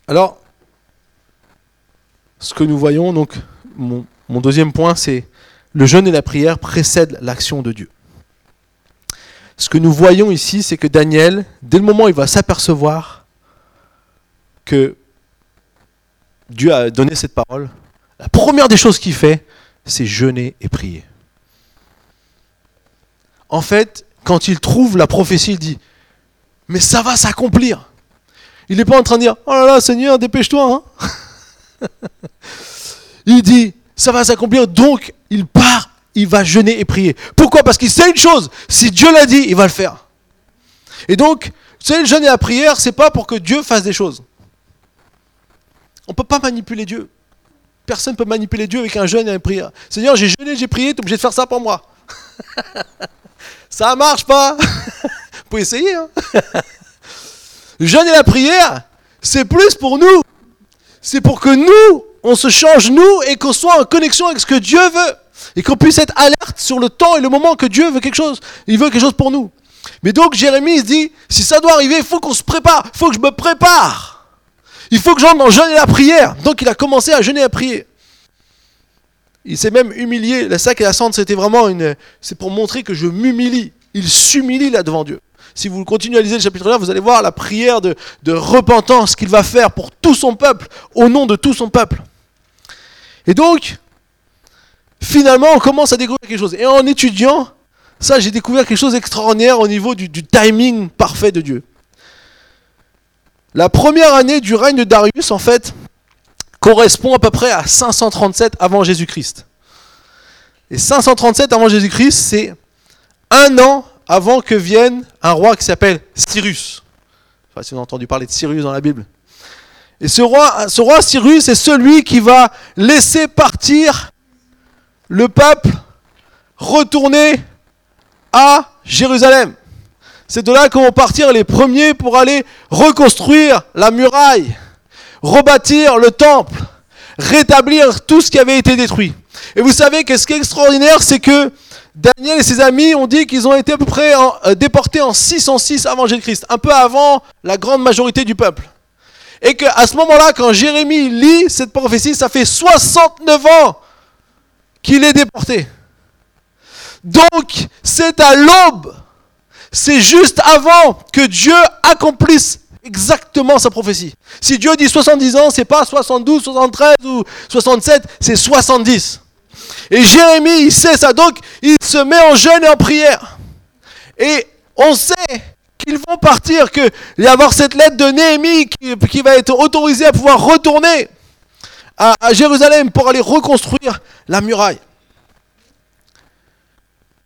Alors, ce que nous voyons, donc, mon deuxième point, c'est le jeûne et la prière précèdent l'action de Dieu. Ce que nous voyons ici, c'est que Daniel, dès le moment où il va s'apercevoir que Dieu a donné cette parole, la première des choses qu'il fait, c'est jeûner et prier. En fait, quand il trouve la prophétie, il dit, mais ça va s'accomplir. Il n'est pas en train de dire, oh là là, Seigneur, dépêche-toi. Hein. *laughs* il dit, ça va s'accomplir. Donc, il part, il va jeûner et prier. Pourquoi? Parce qu'il sait une chose, si Dieu l'a dit, il va le faire. Et donc, savez, le jeûne et la prière, c'est pas pour que Dieu fasse des choses. On ne peut pas manipuler Dieu. Personne ne peut manipuler Dieu avec un jeûne et une prière. Seigneur, j'ai jeûné, j'ai prié, tu es obligé de faire ça pour moi. *laughs* ça marche pas. *laughs* Vous pouvez essayer. Hein *laughs* le jeûne et la prière, c'est plus pour nous. C'est pour que nous, on se change nous et qu'on soit en connexion avec ce que Dieu veut. Et qu'on puisse être alerte sur le temps et le moment que Dieu veut quelque chose. Il veut quelque chose pour nous. Mais donc Jérémie se dit, si ça doit arriver, il faut qu'on se prépare, il faut que je me prépare. Il faut que j'entre dans le et la prière. Donc il a commencé à jeûner et à prier. Il s'est même humilié. La sac et la cendre, c'était vraiment une. C'est pour montrer que je m'humilie. Il s'humilie là devant Dieu. Si vous continuez à lire le chapitre 1, vous allez voir la prière de repentance qu'il va faire pour tout son peuple, au nom de tout son peuple. Et donc, finalement, on commence à découvrir quelque chose. Et en étudiant, ça, j'ai découvert quelque chose d'extraordinaire au niveau du, timing parfait de Dieu. La première année du règne de Darius, en fait, correspond à peu près à 537 avant Jésus-Christ. Et 537 avant Jésus-Christ, c'est un an avant que vienne un roi qui s'appelle Cyrus. Enfin, si vous avez entendu parler de Cyrus dans la Bible. Et ce roi, Cyrus est celui qui va laisser partir le peuple retourner à Jérusalem. C'est de là qu'on vont partir les premiers pour aller reconstruire la muraille, rebâtir le temple, rétablir tout ce qui avait été détruit. Et vous savez que ce qui est extraordinaire, c'est que Daniel et ses amis ont dit qu'ils ont été à peu près euh, déportés en 606 avant Jésus-Christ, un peu avant la grande majorité du peuple. Et qu'à ce moment-là, quand Jérémie lit cette prophétie, ça fait 69 ans qu'il est déporté. Donc, c'est à l'aube, c'est juste avant que Dieu accomplisse exactement sa prophétie. Si Dieu dit 70 ans, c'est pas 72, 73 ou 67, c'est 70. Et Jérémie, il sait ça, donc il se met en jeûne et en prière. Et on sait qu'ils vont partir, qu'il y avoir cette lettre de Néhémie qui, va être autorisée à pouvoir retourner à Jérusalem pour aller reconstruire la muraille.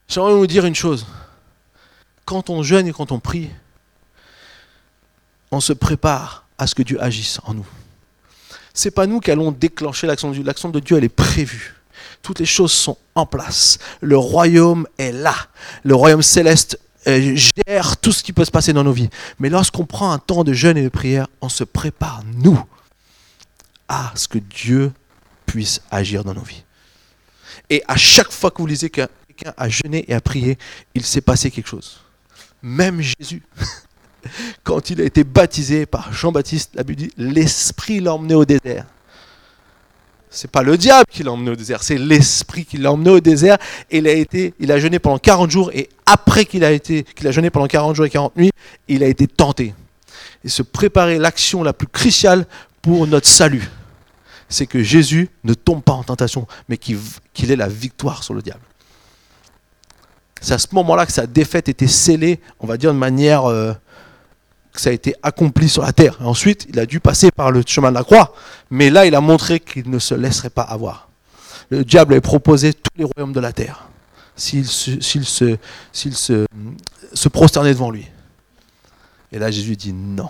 J'aimerais vous dire une chose. Quand on jeûne et quand on prie, on se prépare à ce que Dieu agisse en nous. C'est pas nous qui allons déclencher l'action de Dieu. L'action de Dieu, elle est prévue. Toutes les choses sont en place. Le royaume est là. Le royaume céleste euh, gère tout ce qui peut se passer dans nos vies. Mais lorsqu'on prend un temps de jeûne et de prière, on se prépare, nous, à ce que Dieu puisse agir dans nos vies. Et à chaque fois que vous lisez que à jeûner et à prier, il s'est passé quelque chose. Même Jésus, *laughs* quand il a été baptisé par Jean-Baptiste, l'Esprit l'a emmené au désert. C'est pas le diable qui l'a emmené au désert, c'est l'Esprit qui l'a emmené au désert. Et il a, été, il a jeûné pendant 40 jours et après qu'il a, été, qu'il a jeûné pendant 40 jours et 40 nuits, il a été tenté. Et se préparer l'action la plus cruciale pour notre salut, c'est que Jésus ne tombe pas en tentation, mais qu'il ait la victoire sur le diable. C'est à ce moment-là que sa défaite était scellée, on va dire de manière euh, ça a été accompli sur la terre. ensuite, il a dû passer par le chemin de la croix, mais là, il a montré qu'il ne se laisserait pas avoir. Le diable avait proposé tous les royaumes de la terre s'il se, se prosternait devant lui. Et là, Jésus dit non.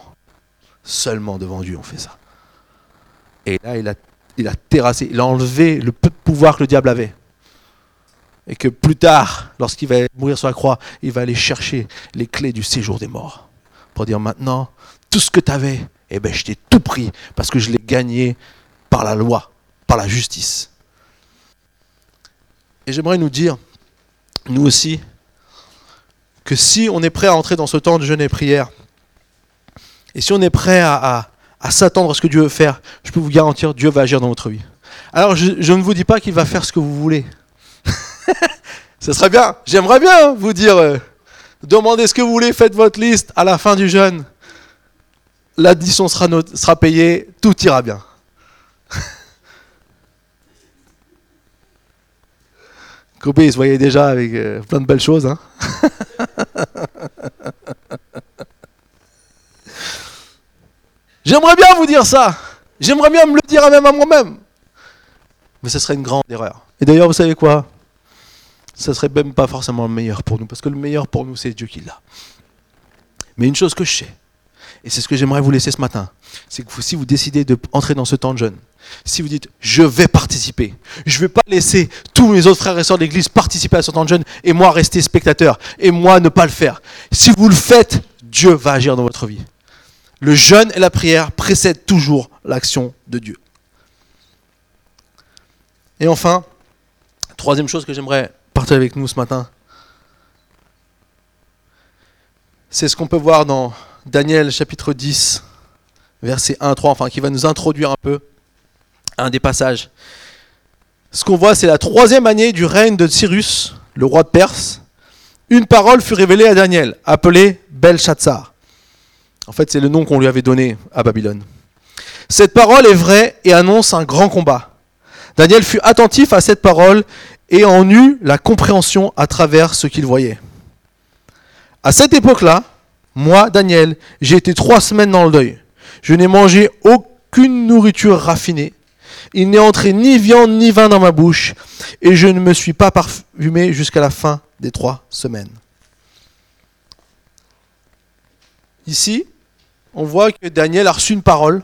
Seulement devant Dieu, on fait ça. Et là, il a, il a terrassé, il a enlevé le peu de pouvoir que le diable avait et que plus tard, lorsqu'il va mourir sur la croix, il va aller chercher les clés du séjour des morts. Dire maintenant, tout ce que tu avais, eh ben, je t'ai tout pris parce que je l'ai gagné par la loi, par la justice. Et j'aimerais nous dire, nous aussi, que si on est prêt à entrer dans ce temps de jeûne et prière, et si on est prêt à, s'attendre à ce que Dieu veut faire, je peux vous garantir, Dieu va agir dans votre vie. Alors je ne vous dis pas qu'il va faire ce que vous voulez. *laughs* Ce serait bien. J'aimerais bien vous dire, euh, demandez ce que vous voulez, faites votre liste à la fin du jeûne. L'addition sera, sera payée, tout ira bien. *laughs* Copé, il se voyait déjà avec euh, plein de belles choses. Hein. *laughs* J'aimerais bien vous dire ça. J'aimerais bien me le dire même à moi-même. Mais ce serait une grande erreur. Et d'ailleurs, vous savez quoi? Ça serait même pas forcément le meilleur pour nous, parce que le meilleur pour nous, c'est Dieu qui l'a. Mais une chose que je sais, et c'est ce que j'aimerais vous laisser ce matin, c'est que si vous décidez d'entrer dans ce temps de jeûne, si vous dites je vais participer, je ne vais pas laisser tous mes autres frères et sœurs de l'Église participer à ce temps de jeûne et moi rester spectateur et moi ne pas le faire. Si vous le faites, Dieu va agir dans votre vie. Le jeûne et la prière précèdent toujours l'action de Dieu. Et enfin, troisième chose que j'aimerais avec nous ce matin. C'est ce qu'on peut voir dans Daniel chapitre 10, verset 1 3, enfin qui va nous introduire un peu un des passages. Ce qu'on voit, c'est la troisième année du règne de Cyrus, le roi de Perse. Une parole fut révélée à Daniel, appelée Belshazzar. En fait, c'est le nom qu'on lui avait donné à Babylone. Cette parole est vraie et annonce un grand combat. Daniel fut attentif à cette parole et en eut la compréhension à travers ce qu'il voyait. À cette époque-là, moi, Daniel, j'ai été trois semaines dans le deuil. Je n'ai mangé aucune nourriture raffinée. Il n'est entré ni viande ni vin dans ma bouche, et je ne me suis pas parfumé jusqu'à la fin des trois semaines. Ici, on voit que Daniel a reçu une parole,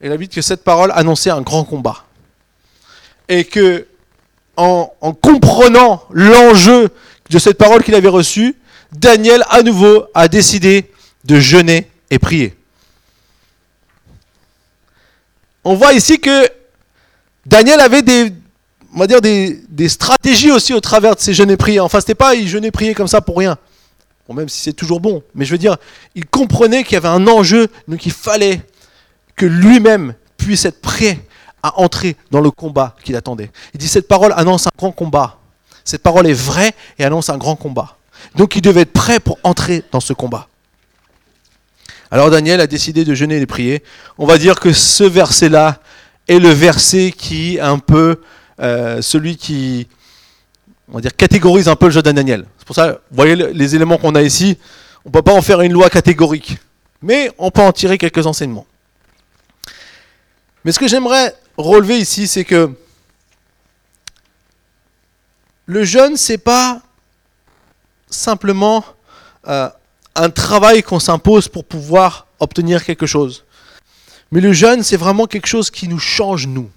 et il a dit que cette parole annonçait un grand combat. Et que, en, en comprenant l'enjeu de cette parole qu'il avait reçue, Daniel à nouveau a décidé de jeûner et prier. On voit ici que Daniel avait des, on dire des, stratégies aussi au travers de ses jeûnes et prières. Enfin, c'était pas il jeûnait et priait comme ça pour rien. Bon, même si c'est toujours bon. Mais je veux dire, il comprenait qu'il y avait un enjeu, donc il fallait que lui-même puisse être prêt à entrer dans le combat qu'il attendait. Il dit cette parole annonce un grand combat. Cette parole est vraie et annonce un grand combat. Donc il devait être prêt pour entrer dans ce combat. Alors Daniel a décidé de jeûner et de prier. On va dire que ce verset-là est le verset qui un peu euh, celui qui, on va dire, catégorise un peu le jeu de Daniel. C'est pour ça, vous voyez les éléments qu'on a ici, on ne peut pas en faire une loi catégorique, mais on peut en tirer quelques enseignements. Mais ce que j'aimerais relever ici, c'est que le jeûne, c'est pas simplement euh, un travail qu'on s'impose pour pouvoir obtenir quelque chose. Mais le jeûne, c'est vraiment quelque chose qui nous change, nous.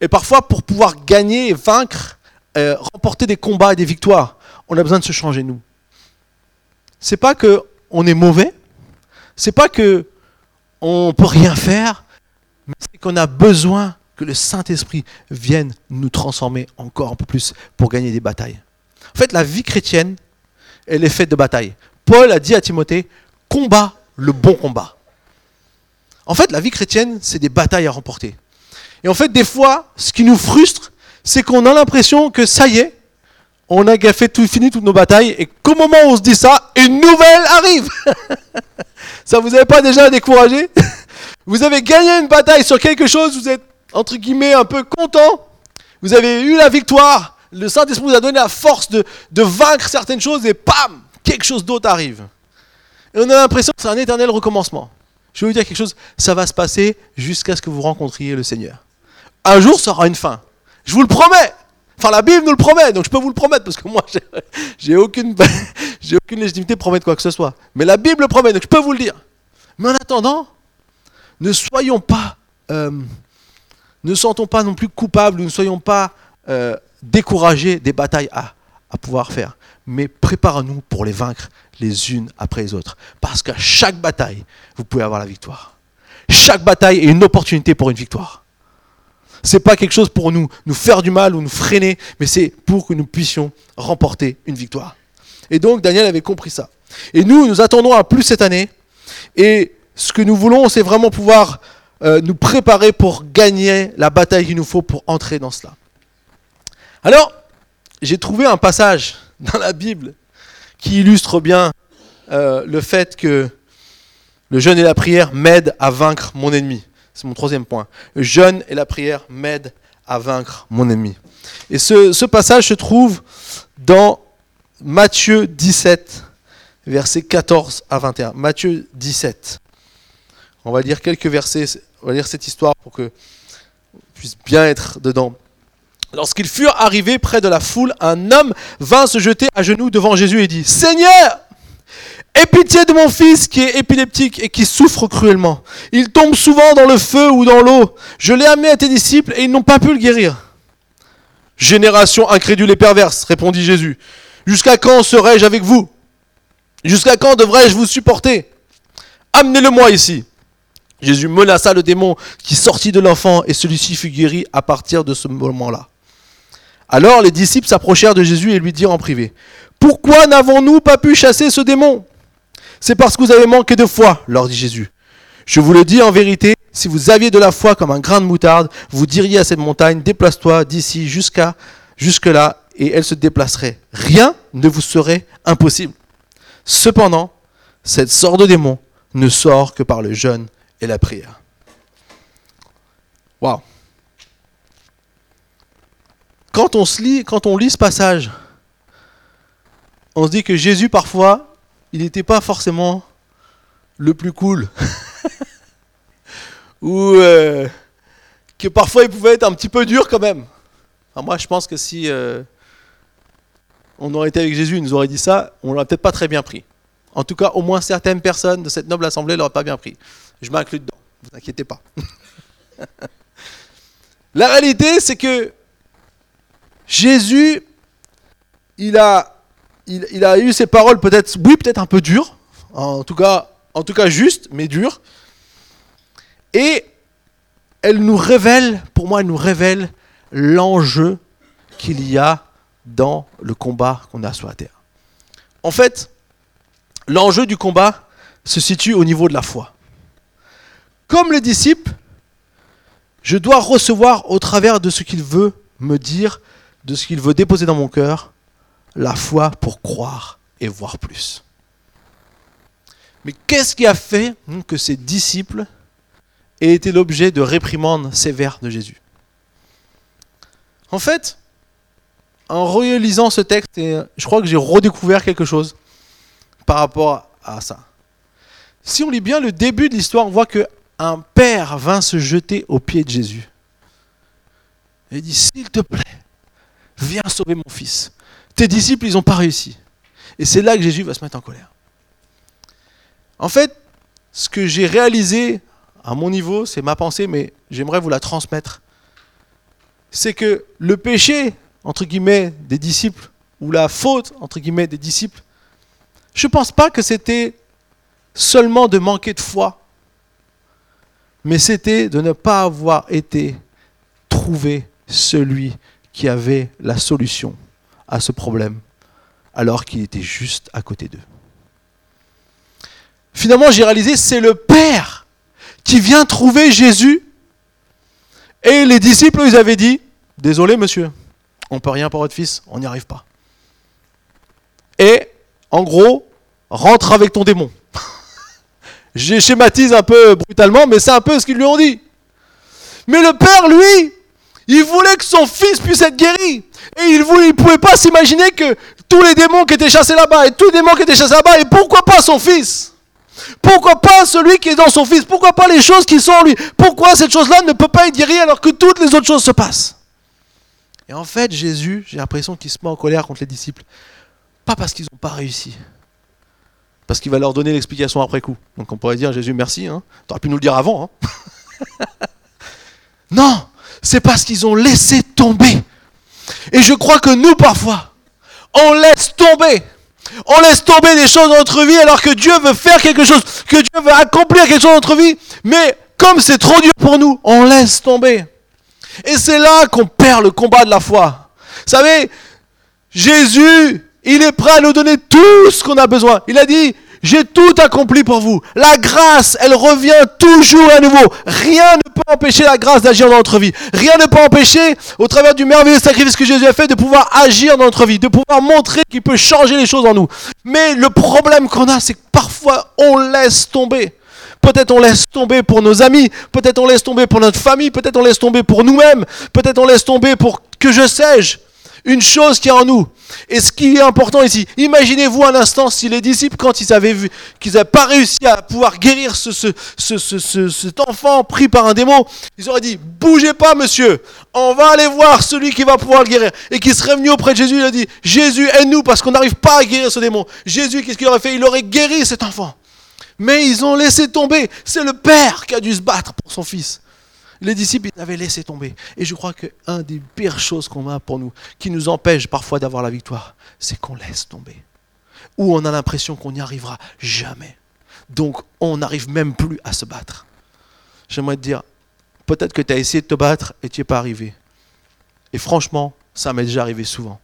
Et parfois, pour pouvoir gagner, vaincre, euh, remporter des combats et des victoires, on a besoin de se changer, nous. C'est pas que on est mauvais, c'est pas que on peut rien faire, mais c'est qu'on a besoin que le Saint-Esprit vienne nous transformer encore un peu plus pour gagner des batailles. En fait, la vie chrétienne, elle est faite de batailles. Paul a dit à Timothée, combat le bon combat. En fait, la vie chrétienne, c'est des batailles à remporter. Et en fait, des fois, ce qui nous frustre, c'est qu'on a l'impression que ça y est, on a fait tout, fini toutes nos batailles, et qu'au moment où on se dit ça, une nouvelle arrive. *laughs* ça vous avait pas déjà découragé? Vous avez gagné une bataille sur quelque chose, vous êtes entre guillemets un peu content, vous avez eu la victoire, le Saint-Esprit vous a donné la force de, de vaincre certaines choses, et pam, quelque chose d'autre arrive. Et on a l'impression que c'est un éternel recommencement. Je vais vous dire quelque chose, ça va se passer jusqu'à ce que vous rencontriez le Seigneur. Un jour, ça aura une fin. Je vous le promets. Enfin, la Bible nous le promet, donc je peux vous le promettre, parce que moi, *laughs* j'ai aucune, *laughs* aucune légitimité pour promettre quoi que ce soit. Mais la Bible le promet, donc je peux vous le dire. Mais en attendant, ne soyons pas, euh, ne sentons pas non plus coupables, ne soyons pas euh, découragés des batailles à, pouvoir faire. Mais préparons-nous pour les vaincre les unes après les autres. Parce qu'à chaque bataille, vous pouvez avoir la victoire. Chaque bataille est une opportunité pour une victoire. Ce n'est pas quelque chose pour nous, nous faire du mal ou nous freiner, mais c'est pour que nous puissions remporter une victoire. Et donc Daniel avait compris ça. Et nous, nous attendons à plus cette année. Et ce que nous voulons, c'est vraiment pouvoir euh, nous préparer pour gagner la bataille qu'il nous faut pour entrer dans cela. Alors, j'ai trouvé un passage *laughs* dans la Bible qui illustre bien euh, le fait que le jeûne et la prière m'aident à vaincre mon ennemi. C'est mon troisième point. Le jeûne et la prière m'aident à vaincre mon ennemi. Et ce, passage se trouve dans Matthieu 17, versets 14 à 21. Matthieu 17. On va lire quelques versets, on va lire cette histoire pour que puisse bien être dedans. Lorsqu'ils furent arrivés près de la foule, un homme vint se jeter à genoux devant Jésus et dit, Seigneur, aie pitié de mon fils qui est épileptique et qui souffre cruellement. Il tombe souvent dans le feu ou dans l'eau. Je l'ai amené à tes disciples et ils n'ont pas pu le guérir. Génération incrédule et perverse, répondit Jésus. Jusqu'à quand serai-je avec vous? Jusqu'à quand devrais-je vous supporter? Amenez-le-moi ici. Jésus menaça le démon qui sortit de l'enfant et celui-ci fut guéri à partir de ce moment-là. Alors les disciples s'approchèrent de Jésus et lui dirent en privé, Pourquoi n'avons-nous pas pu chasser ce démon C'est parce que vous avez manqué de foi, leur dit Jésus. Je vous le dis en vérité, si vous aviez de la foi comme un grain de moutarde, vous diriez à cette montagne, déplace-toi d'ici jusqu'à jusque-là, et elle se déplacerait. Rien ne vous serait impossible. Cependant, cette sorte de démon ne sort que par le jeûne et la prière. Waouh. Quand on se lit, quand on lit ce passage, on se dit que Jésus parfois, il n'était pas forcément le plus cool. *laughs* Ou euh, que parfois il pouvait être un petit peu dur quand même. moi je pense que si euh, on aurait été avec Jésus, il nous aurait dit ça, on l'aurait peut-être pas très bien pris. En tout cas, au moins certaines personnes de cette noble assemblée l'auraient pas bien pris. Je m'inclus dedans, ne vous inquiétez pas. *laughs* La réalité, c'est que Jésus, il a, eu ses paroles peut-être, oui, peut-être un peu dures, en tout cas, en justes, mais dures. Et elle nous révèle, pour moi, elle nous révèle l'enjeu qu'il y a dans le combat qu'on a sur la terre. En fait, l'enjeu du combat se situe au niveau de la foi. Comme les disciples, je dois recevoir au travers de ce qu'il veut me dire, de ce qu'il veut déposer dans mon cœur, la foi pour croire et voir plus. Mais qu'est-ce qui a fait que ces disciples aient été l'objet de réprimandes sévères de Jésus? En fait, en relisant ce texte, je crois que j'ai redécouvert quelque chose par rapport à ça. Si on lit bien le début de l'histoire, on voit que un père vint se jeter aux pieds de Jésus. Et dit, s'il te plaît, viens sauver mon fils. Tes disciples, ils n'ont pas réussi. Et c'est là que Jésus va se mettre en colère. En fait, ce que j'ai réalisé à mon niveau, c'est ma pensée, mais j'aimerais vous la transmettre. C'est que le péché entre guillemets, des disciples, ou la faute, entre guillemets, des disciples, je ne pense pas que c'était seulement de manquer de foi, mais c'était de ne pas avoir été trouvé celui qui avait la solution à ce problème, alors qu'il était juste à côté d'eux. Finalement, j'ai réalisé, c'est le Père qui vient trouver Jésus. Et les disciples, ils avaient dit, désolé monsieur, on peut rien pour votre fils, on n'y arrive pas. Et, en gros, rentre avec ton démon. J'ai schématise un peu brutalement, mais c'est un peu ce qu'ils lui ont dit. Mais le père, lui, il voulait que son fils puisse être guéri. Et il ne pouvait pas s'imaginer que tous les démons qui étaient chassés là-bas, et tous les démons qui étaient chassés là-bas, et pourquoi pas son fils? Pourquoi pas celui qui est dans son fils? Pourquoi pas les choses qui sont en lui? Pourquoi cette chose-là ne peut pas être guérie alors que toutes les autres choses se passent? Et en fait, Jésus, j'ai l'impression qu'il se met en colère contre les disciples. Pas parce qu'ils n'ont pas réussi. Parce qu'il va leur donner l'explication après coup. Donc on pourrait dire, Jésus, merci. Hein. Tu aurais pu nous le dire avant. Hein. *laughs* non, c'est parce qu'ils ont laissé tomber. Et je crois que nous, parfois, on laisse tomber. On laisse tomber des choses dans notre vie alors que Dieu veut faire quelque chose, que Dieu veut accomplir quelque chose dans notre vie. Mais comme c'est trop dur pour nous, on laisse tomber. Et c'est là qu'on perd le combat de la foi. Vous savez, Jésus, il est prêt à nous donner tout ce qu'on a besoin. Il a dit, j'ai tout accompli pour vous. La grâce, elle revient toujours à nouveau. Rien ne peut empêcher la grâce d'agir dans notre vie. Rien ne peut empêcher, au travers du merveilleux sacrifice que Jésus a fait, de pouvoir agir dans notre vie, de pouvoir montrer qu'il peut changer les choses en nous. Mais le problème qu'on a, c'est que parfois, on laisse tomber. Peut-être on laisse tomber pour nos amis, peut-être on laisse tomber pour notre famille, peut-être on laisse tomber pour nous-mêmes, peut-être on laisse tomber pour que je sais-je, une chose qui est en nous. Et ce qui est important ici, imaginez-vous un instant si les disciples, quand ils avaient vu qu'ils n'avaient pas réussi à pouvoir guérir ce, cet enfant pris par un démon, ils auraient dit, bougez pas monsieur, on va aller voir celui qui va pouvoir le guérir. Et qui serait venu auprès de Jésus, il a dit, Jésus, aide-nous parce qu'on n'arrive pas à guérir ce démon. Jésus, qu'est-ce qu'il aurait fait? Il aurait guéri cet enfant. Mais ils ont laissé tomber. C'est le père qui a dû se battre pour son fils. Les disciples, ils avaient laissé tomber. Et je crois qu'un des pires choses qu'on a pour nous, qui nous empêche parfois d'avoir la victoire, c'est qu'on laisse tomber. Ou on a l'impression qu'on n'y arrivera jamais. Donc on n'arrive même plus à se battre. J'aimerais te dire, peut-être que tu as essayé de te battre et tu n'y es pas arrivé. Et franchement, ça m'est déjà arrivé souvent.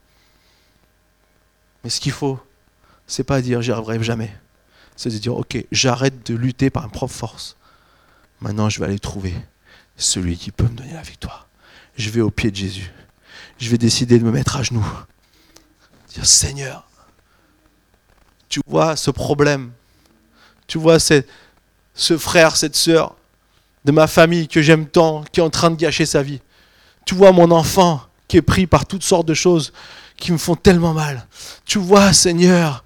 Mais ce qu'il faut, c'est pas dire j'y arriverai jamais c'est de dire, ok, j'arrête de lutter par ma propre force. Maintenant, je vais aller trouver celui qui peut me donner la victoire. Je vais au pied de Jésus. Je vais décider de me mettre à genoux. Dire, Seigneur, tu vois ce problème. Tu vois ce, ce frère, cette sœur de ma famille que j'aime tant, qui est en train de gâcher sa vie. Tu vois mon enfant qui est pris par toutes sortes de choses qui me font tellement mal. Tu vois, Seigneur,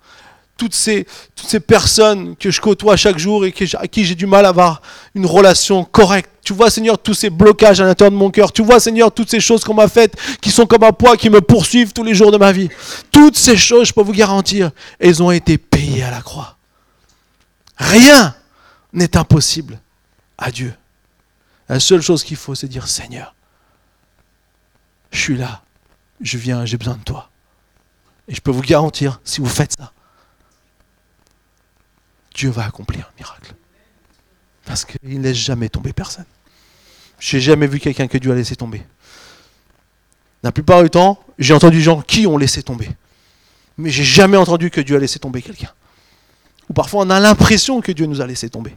toutes ces, toutes ces personnes que je côtoie chaque jour et à qui j'ai du mal à avoir une relation correcte. Tu vois, Seigneur, tous ces blocages à l'intérieur de mon cœur. Tu vois, Seigneur, toutes ces choses qu'on m'a faites qui sont comme un poids qui me poursuivent tous les jours de ma vie. Toutes ces choses, je peux vous garantir, elles ont été payées à la croix. Rien n'est impossible à Dieu. La seule chose qu'il faut, c'est dire Seigneur, je suis là, je viens, j'ai besoin de toi. Et je peux vous garantir, si vous faites ça, Dieu va accomplir un miracle. Parce qu'il ne laisse jamais tomber personne. Je n'ai jamais vu quelqu'un que Dieu a laissé tomber. La plupart du temps, j'ai entendu des gens qui ont laissé tomber. Mais j'ai jamais entendu que Dieu a laissé tomber quelqu'un. Ou parfois on a l'impression que Dieu nous a laissé tomber.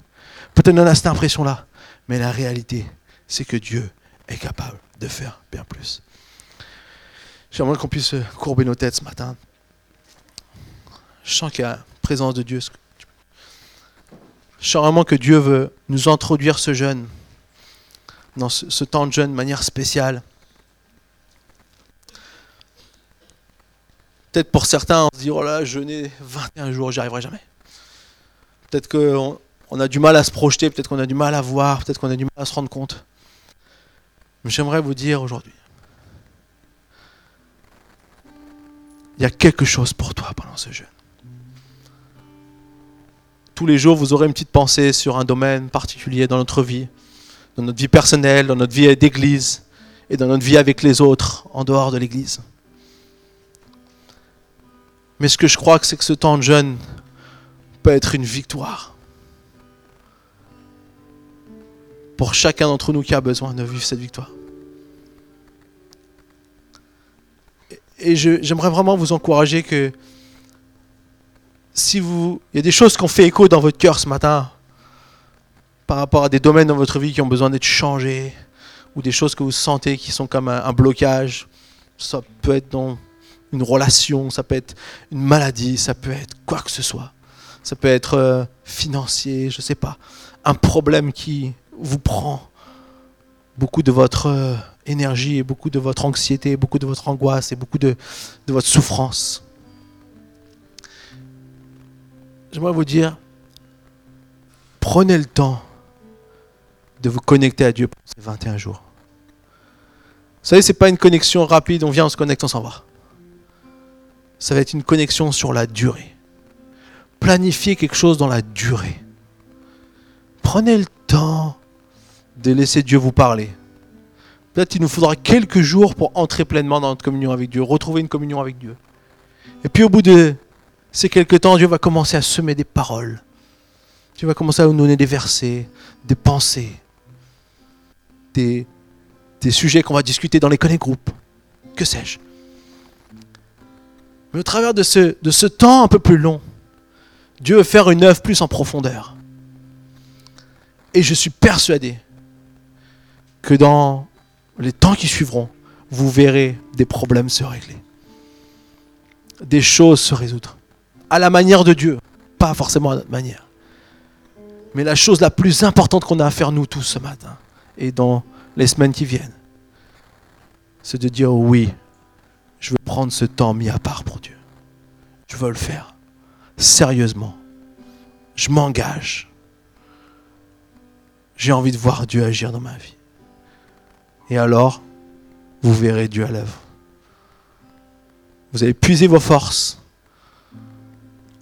Peut-être on a cette impression-là. Mais la réalité, c'est que Dieu est capable de faire bien plus. J'aimerais qu'on puisse courber nos têtes ce matin. Je sens qu'il y a la présence de Dieu. Je sens vraiment que Dieu veut nous introduire ce jeûne, dans ce, temps de jeûne de manière spéciale. Peut-être pour certains, on se dit, oh là, jeûner 21 jours, j'y arriverai jamais. Peut-être qu'on on a du mal à se projeter, peut-être qu'on a du mal à voir, peut-être qu'on a du mal à se rendre compte. Mais j'aimerais vous dire aujourd'hui, il y a quelque chose pour toi pendant ce jeûne tous les jours, vous aurez une petite pensée sur un domaine particulier dans notre vie, dans notre vie personnelle, dans notre vie d'église et dans notre vie avec les autres en dehors de l'église. Mais ce que je crois, c'est que ce temps de jeûne peut être une victoire pour chacun d'entre nous qui a besoin de vivre cette victoire. Et j'aimerais vraiment vous encourager que si vous, il y a des choses qui ont fait écho dans votre cœur ce matin par rapport à des domaines dans votre vie qui ont besoin d'être changés ou des choses que vous sentez qui sont comme un, blocage. Ça peut être dans une relation, ça peut être une maladie, ça peut être quoi que ce soit. Ça peut être euh, financier, je ne sais pas. Un problème qui vous prend beaucoup de votre euh, énergie et beaucoup de votre anxiété, beaucoup de votre angoisse et beaucoup de, de votre souffrance j'aimerais vous dire, prenez le temps de vous connecter à Dieu pour ces 21 jours. Vous savez, ce n'est pas une connexion rapide, on vient, on se connecte, on s'en va. Ça va être une connexion sur la durée. Planifiez quelque chose dans la durée. Prenez le temps de laisser Dieu vous parler. Peut-être qu'il nous faudra quelques jours pour entrer pleinement dans notre communion avec Dieu, retrouver une communion avec Dieu. Et puis au bout de c'est quelque temps, Dieu va commencer à semer des paroles. Dieu va commencer à nous donner des versets, des pensées, des, des sujets qu'on va discuter dans les connect groupes. Que sais-je? Mais au travers de ce, de ce temps un peu plus long, Dieu veut faire une œuvre plus en profondeur. Et je suis persuadé que dans les temps qui suivront, vous verrez des problèmes se régler, des choses se résoudre à la manière de Dieu, pas forcément à notre manière. Mais la chose la plus importante qu'on a à faire nous tous ce matin et dans les semaines qui viennent, c'est de dire oui, je veux prendre ce temps mis à part pour Dieu. Je veux le faire sérieusement. Je m'engage. J'ai envie de voir Dieu agir dans ma vie. Et alors, vous verrez Dieu à l'œuvre. Vous allez puiser vos forces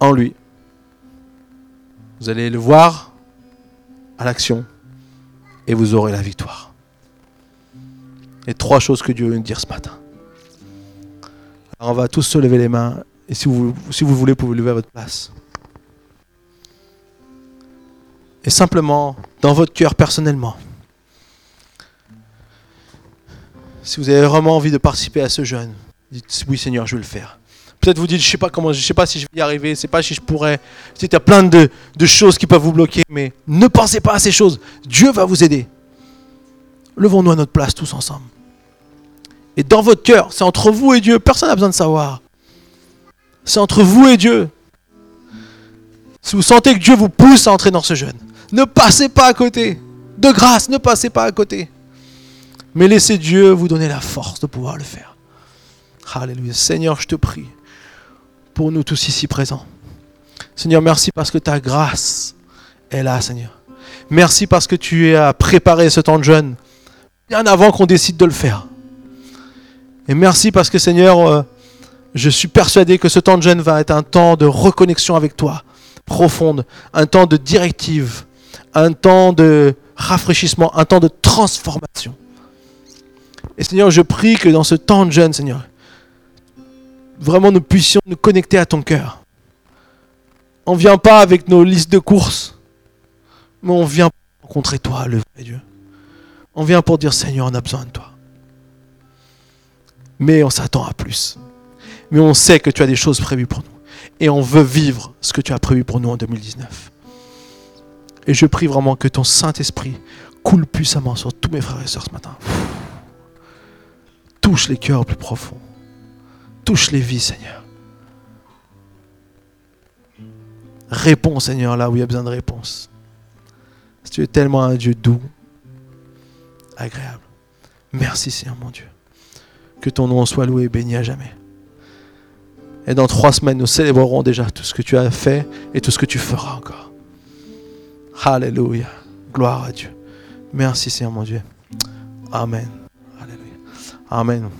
en lui. Vous allez le voir à l'action et vous aurez la victoire. Et trois choses que Dieu veut nous dire ce matin. Alors on va tous se lever les mains et si vous, si vous voulez, vous pouvez lever à votre place. Et simplement, dans votre cœur personnellement, si vous avez vraiment envie de participer à ce jeûne, dites oui Seigneur, je vais le faire. Peut-être vous dites, je sais pas comment, je sais pas si je vais y arriver, je sais pas si je pourrais. Il y a plein de, de choses qui peuvent vous bloquer, mais ne pensez pas à ces choses. Dieu va vous aider. Levons-nous à notre place tous ensemble. Et dans votre cœur, c'est entre vous et Dieu. Personne n'a besoin de savoir. C'est entre vous et Dieu. Si vous sentez que Dieu vous pousse à entrer dans ce jeûne, ne passez pas à côté. De grâce, ne passez pas à côté. Mais laissez Dieu vous donner la force de pouvoir le faire. Alléluia. Seigneur, je te prie nous tous ici présents. Seigneur, merci parce que ta grâce est là, Seigneur. Merci parce que tu as préparé ce temps de jeûne bien avant qu'on décide de le faire. Et merci parce que, Seigneur, euh, je suis persuadé que ce temps de jeûne va être un temps de reconnexion avec toi, profonde, un temps de directive, un temps de rafraîchissement, un temps de transformation. Et Seigneur, je prie que dans ce temps de jeûne, Seigneur, vraiment nous puissions nous connecter à ton cœur. On ne vient pas avec nos listes de courses, mais on vient rencontrer toi, le vrai Dieu. On vient pour dire Seigneur, on a besoin de toi. Mais on s'attend à plus. Mais on sait que tu as des choses prévues pour nous. Et on veut vivre ce que tu as prévu pour nous en 2019. Et je prie vraiment que ton Saint-Esprit coule puissamment sur tous mes frères et sœurs ce matin. Touche les cœurs plus profonds. Touche les vies, Seigneur. Réponds, Seigneur, là où il y a besoin de réponse. Tu es tellement un Dieu doux, agréable. Merci, Seigneur, mon Dieu. Que ton nom soit loué et béni à jamais. Et dans trois semaines, nous célébrerons déjà tout ce que tu as fait et tout ce que tu feras encore. Alléluia. Gloire à Dieu. Merci Seigneur mon Dieu. Amen. Alléluia. Amen.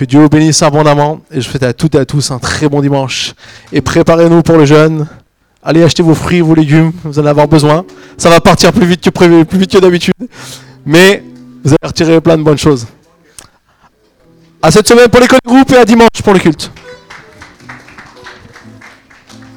Que Dieu vous bénisse abondamment. Et je souhaite à toutes et à tous un très bon dimanche. Et préparez-nous pour le jeûne. Allez acheter vos fruits, vos légumes. Vous allez avoir besoin. Ça va partir plus vite que prévu, plus vite que d'habitude. Mais vous allez retirer plein de bonnes choses. À cette semaine pour l'école de groupe et à dimanche pour le culte.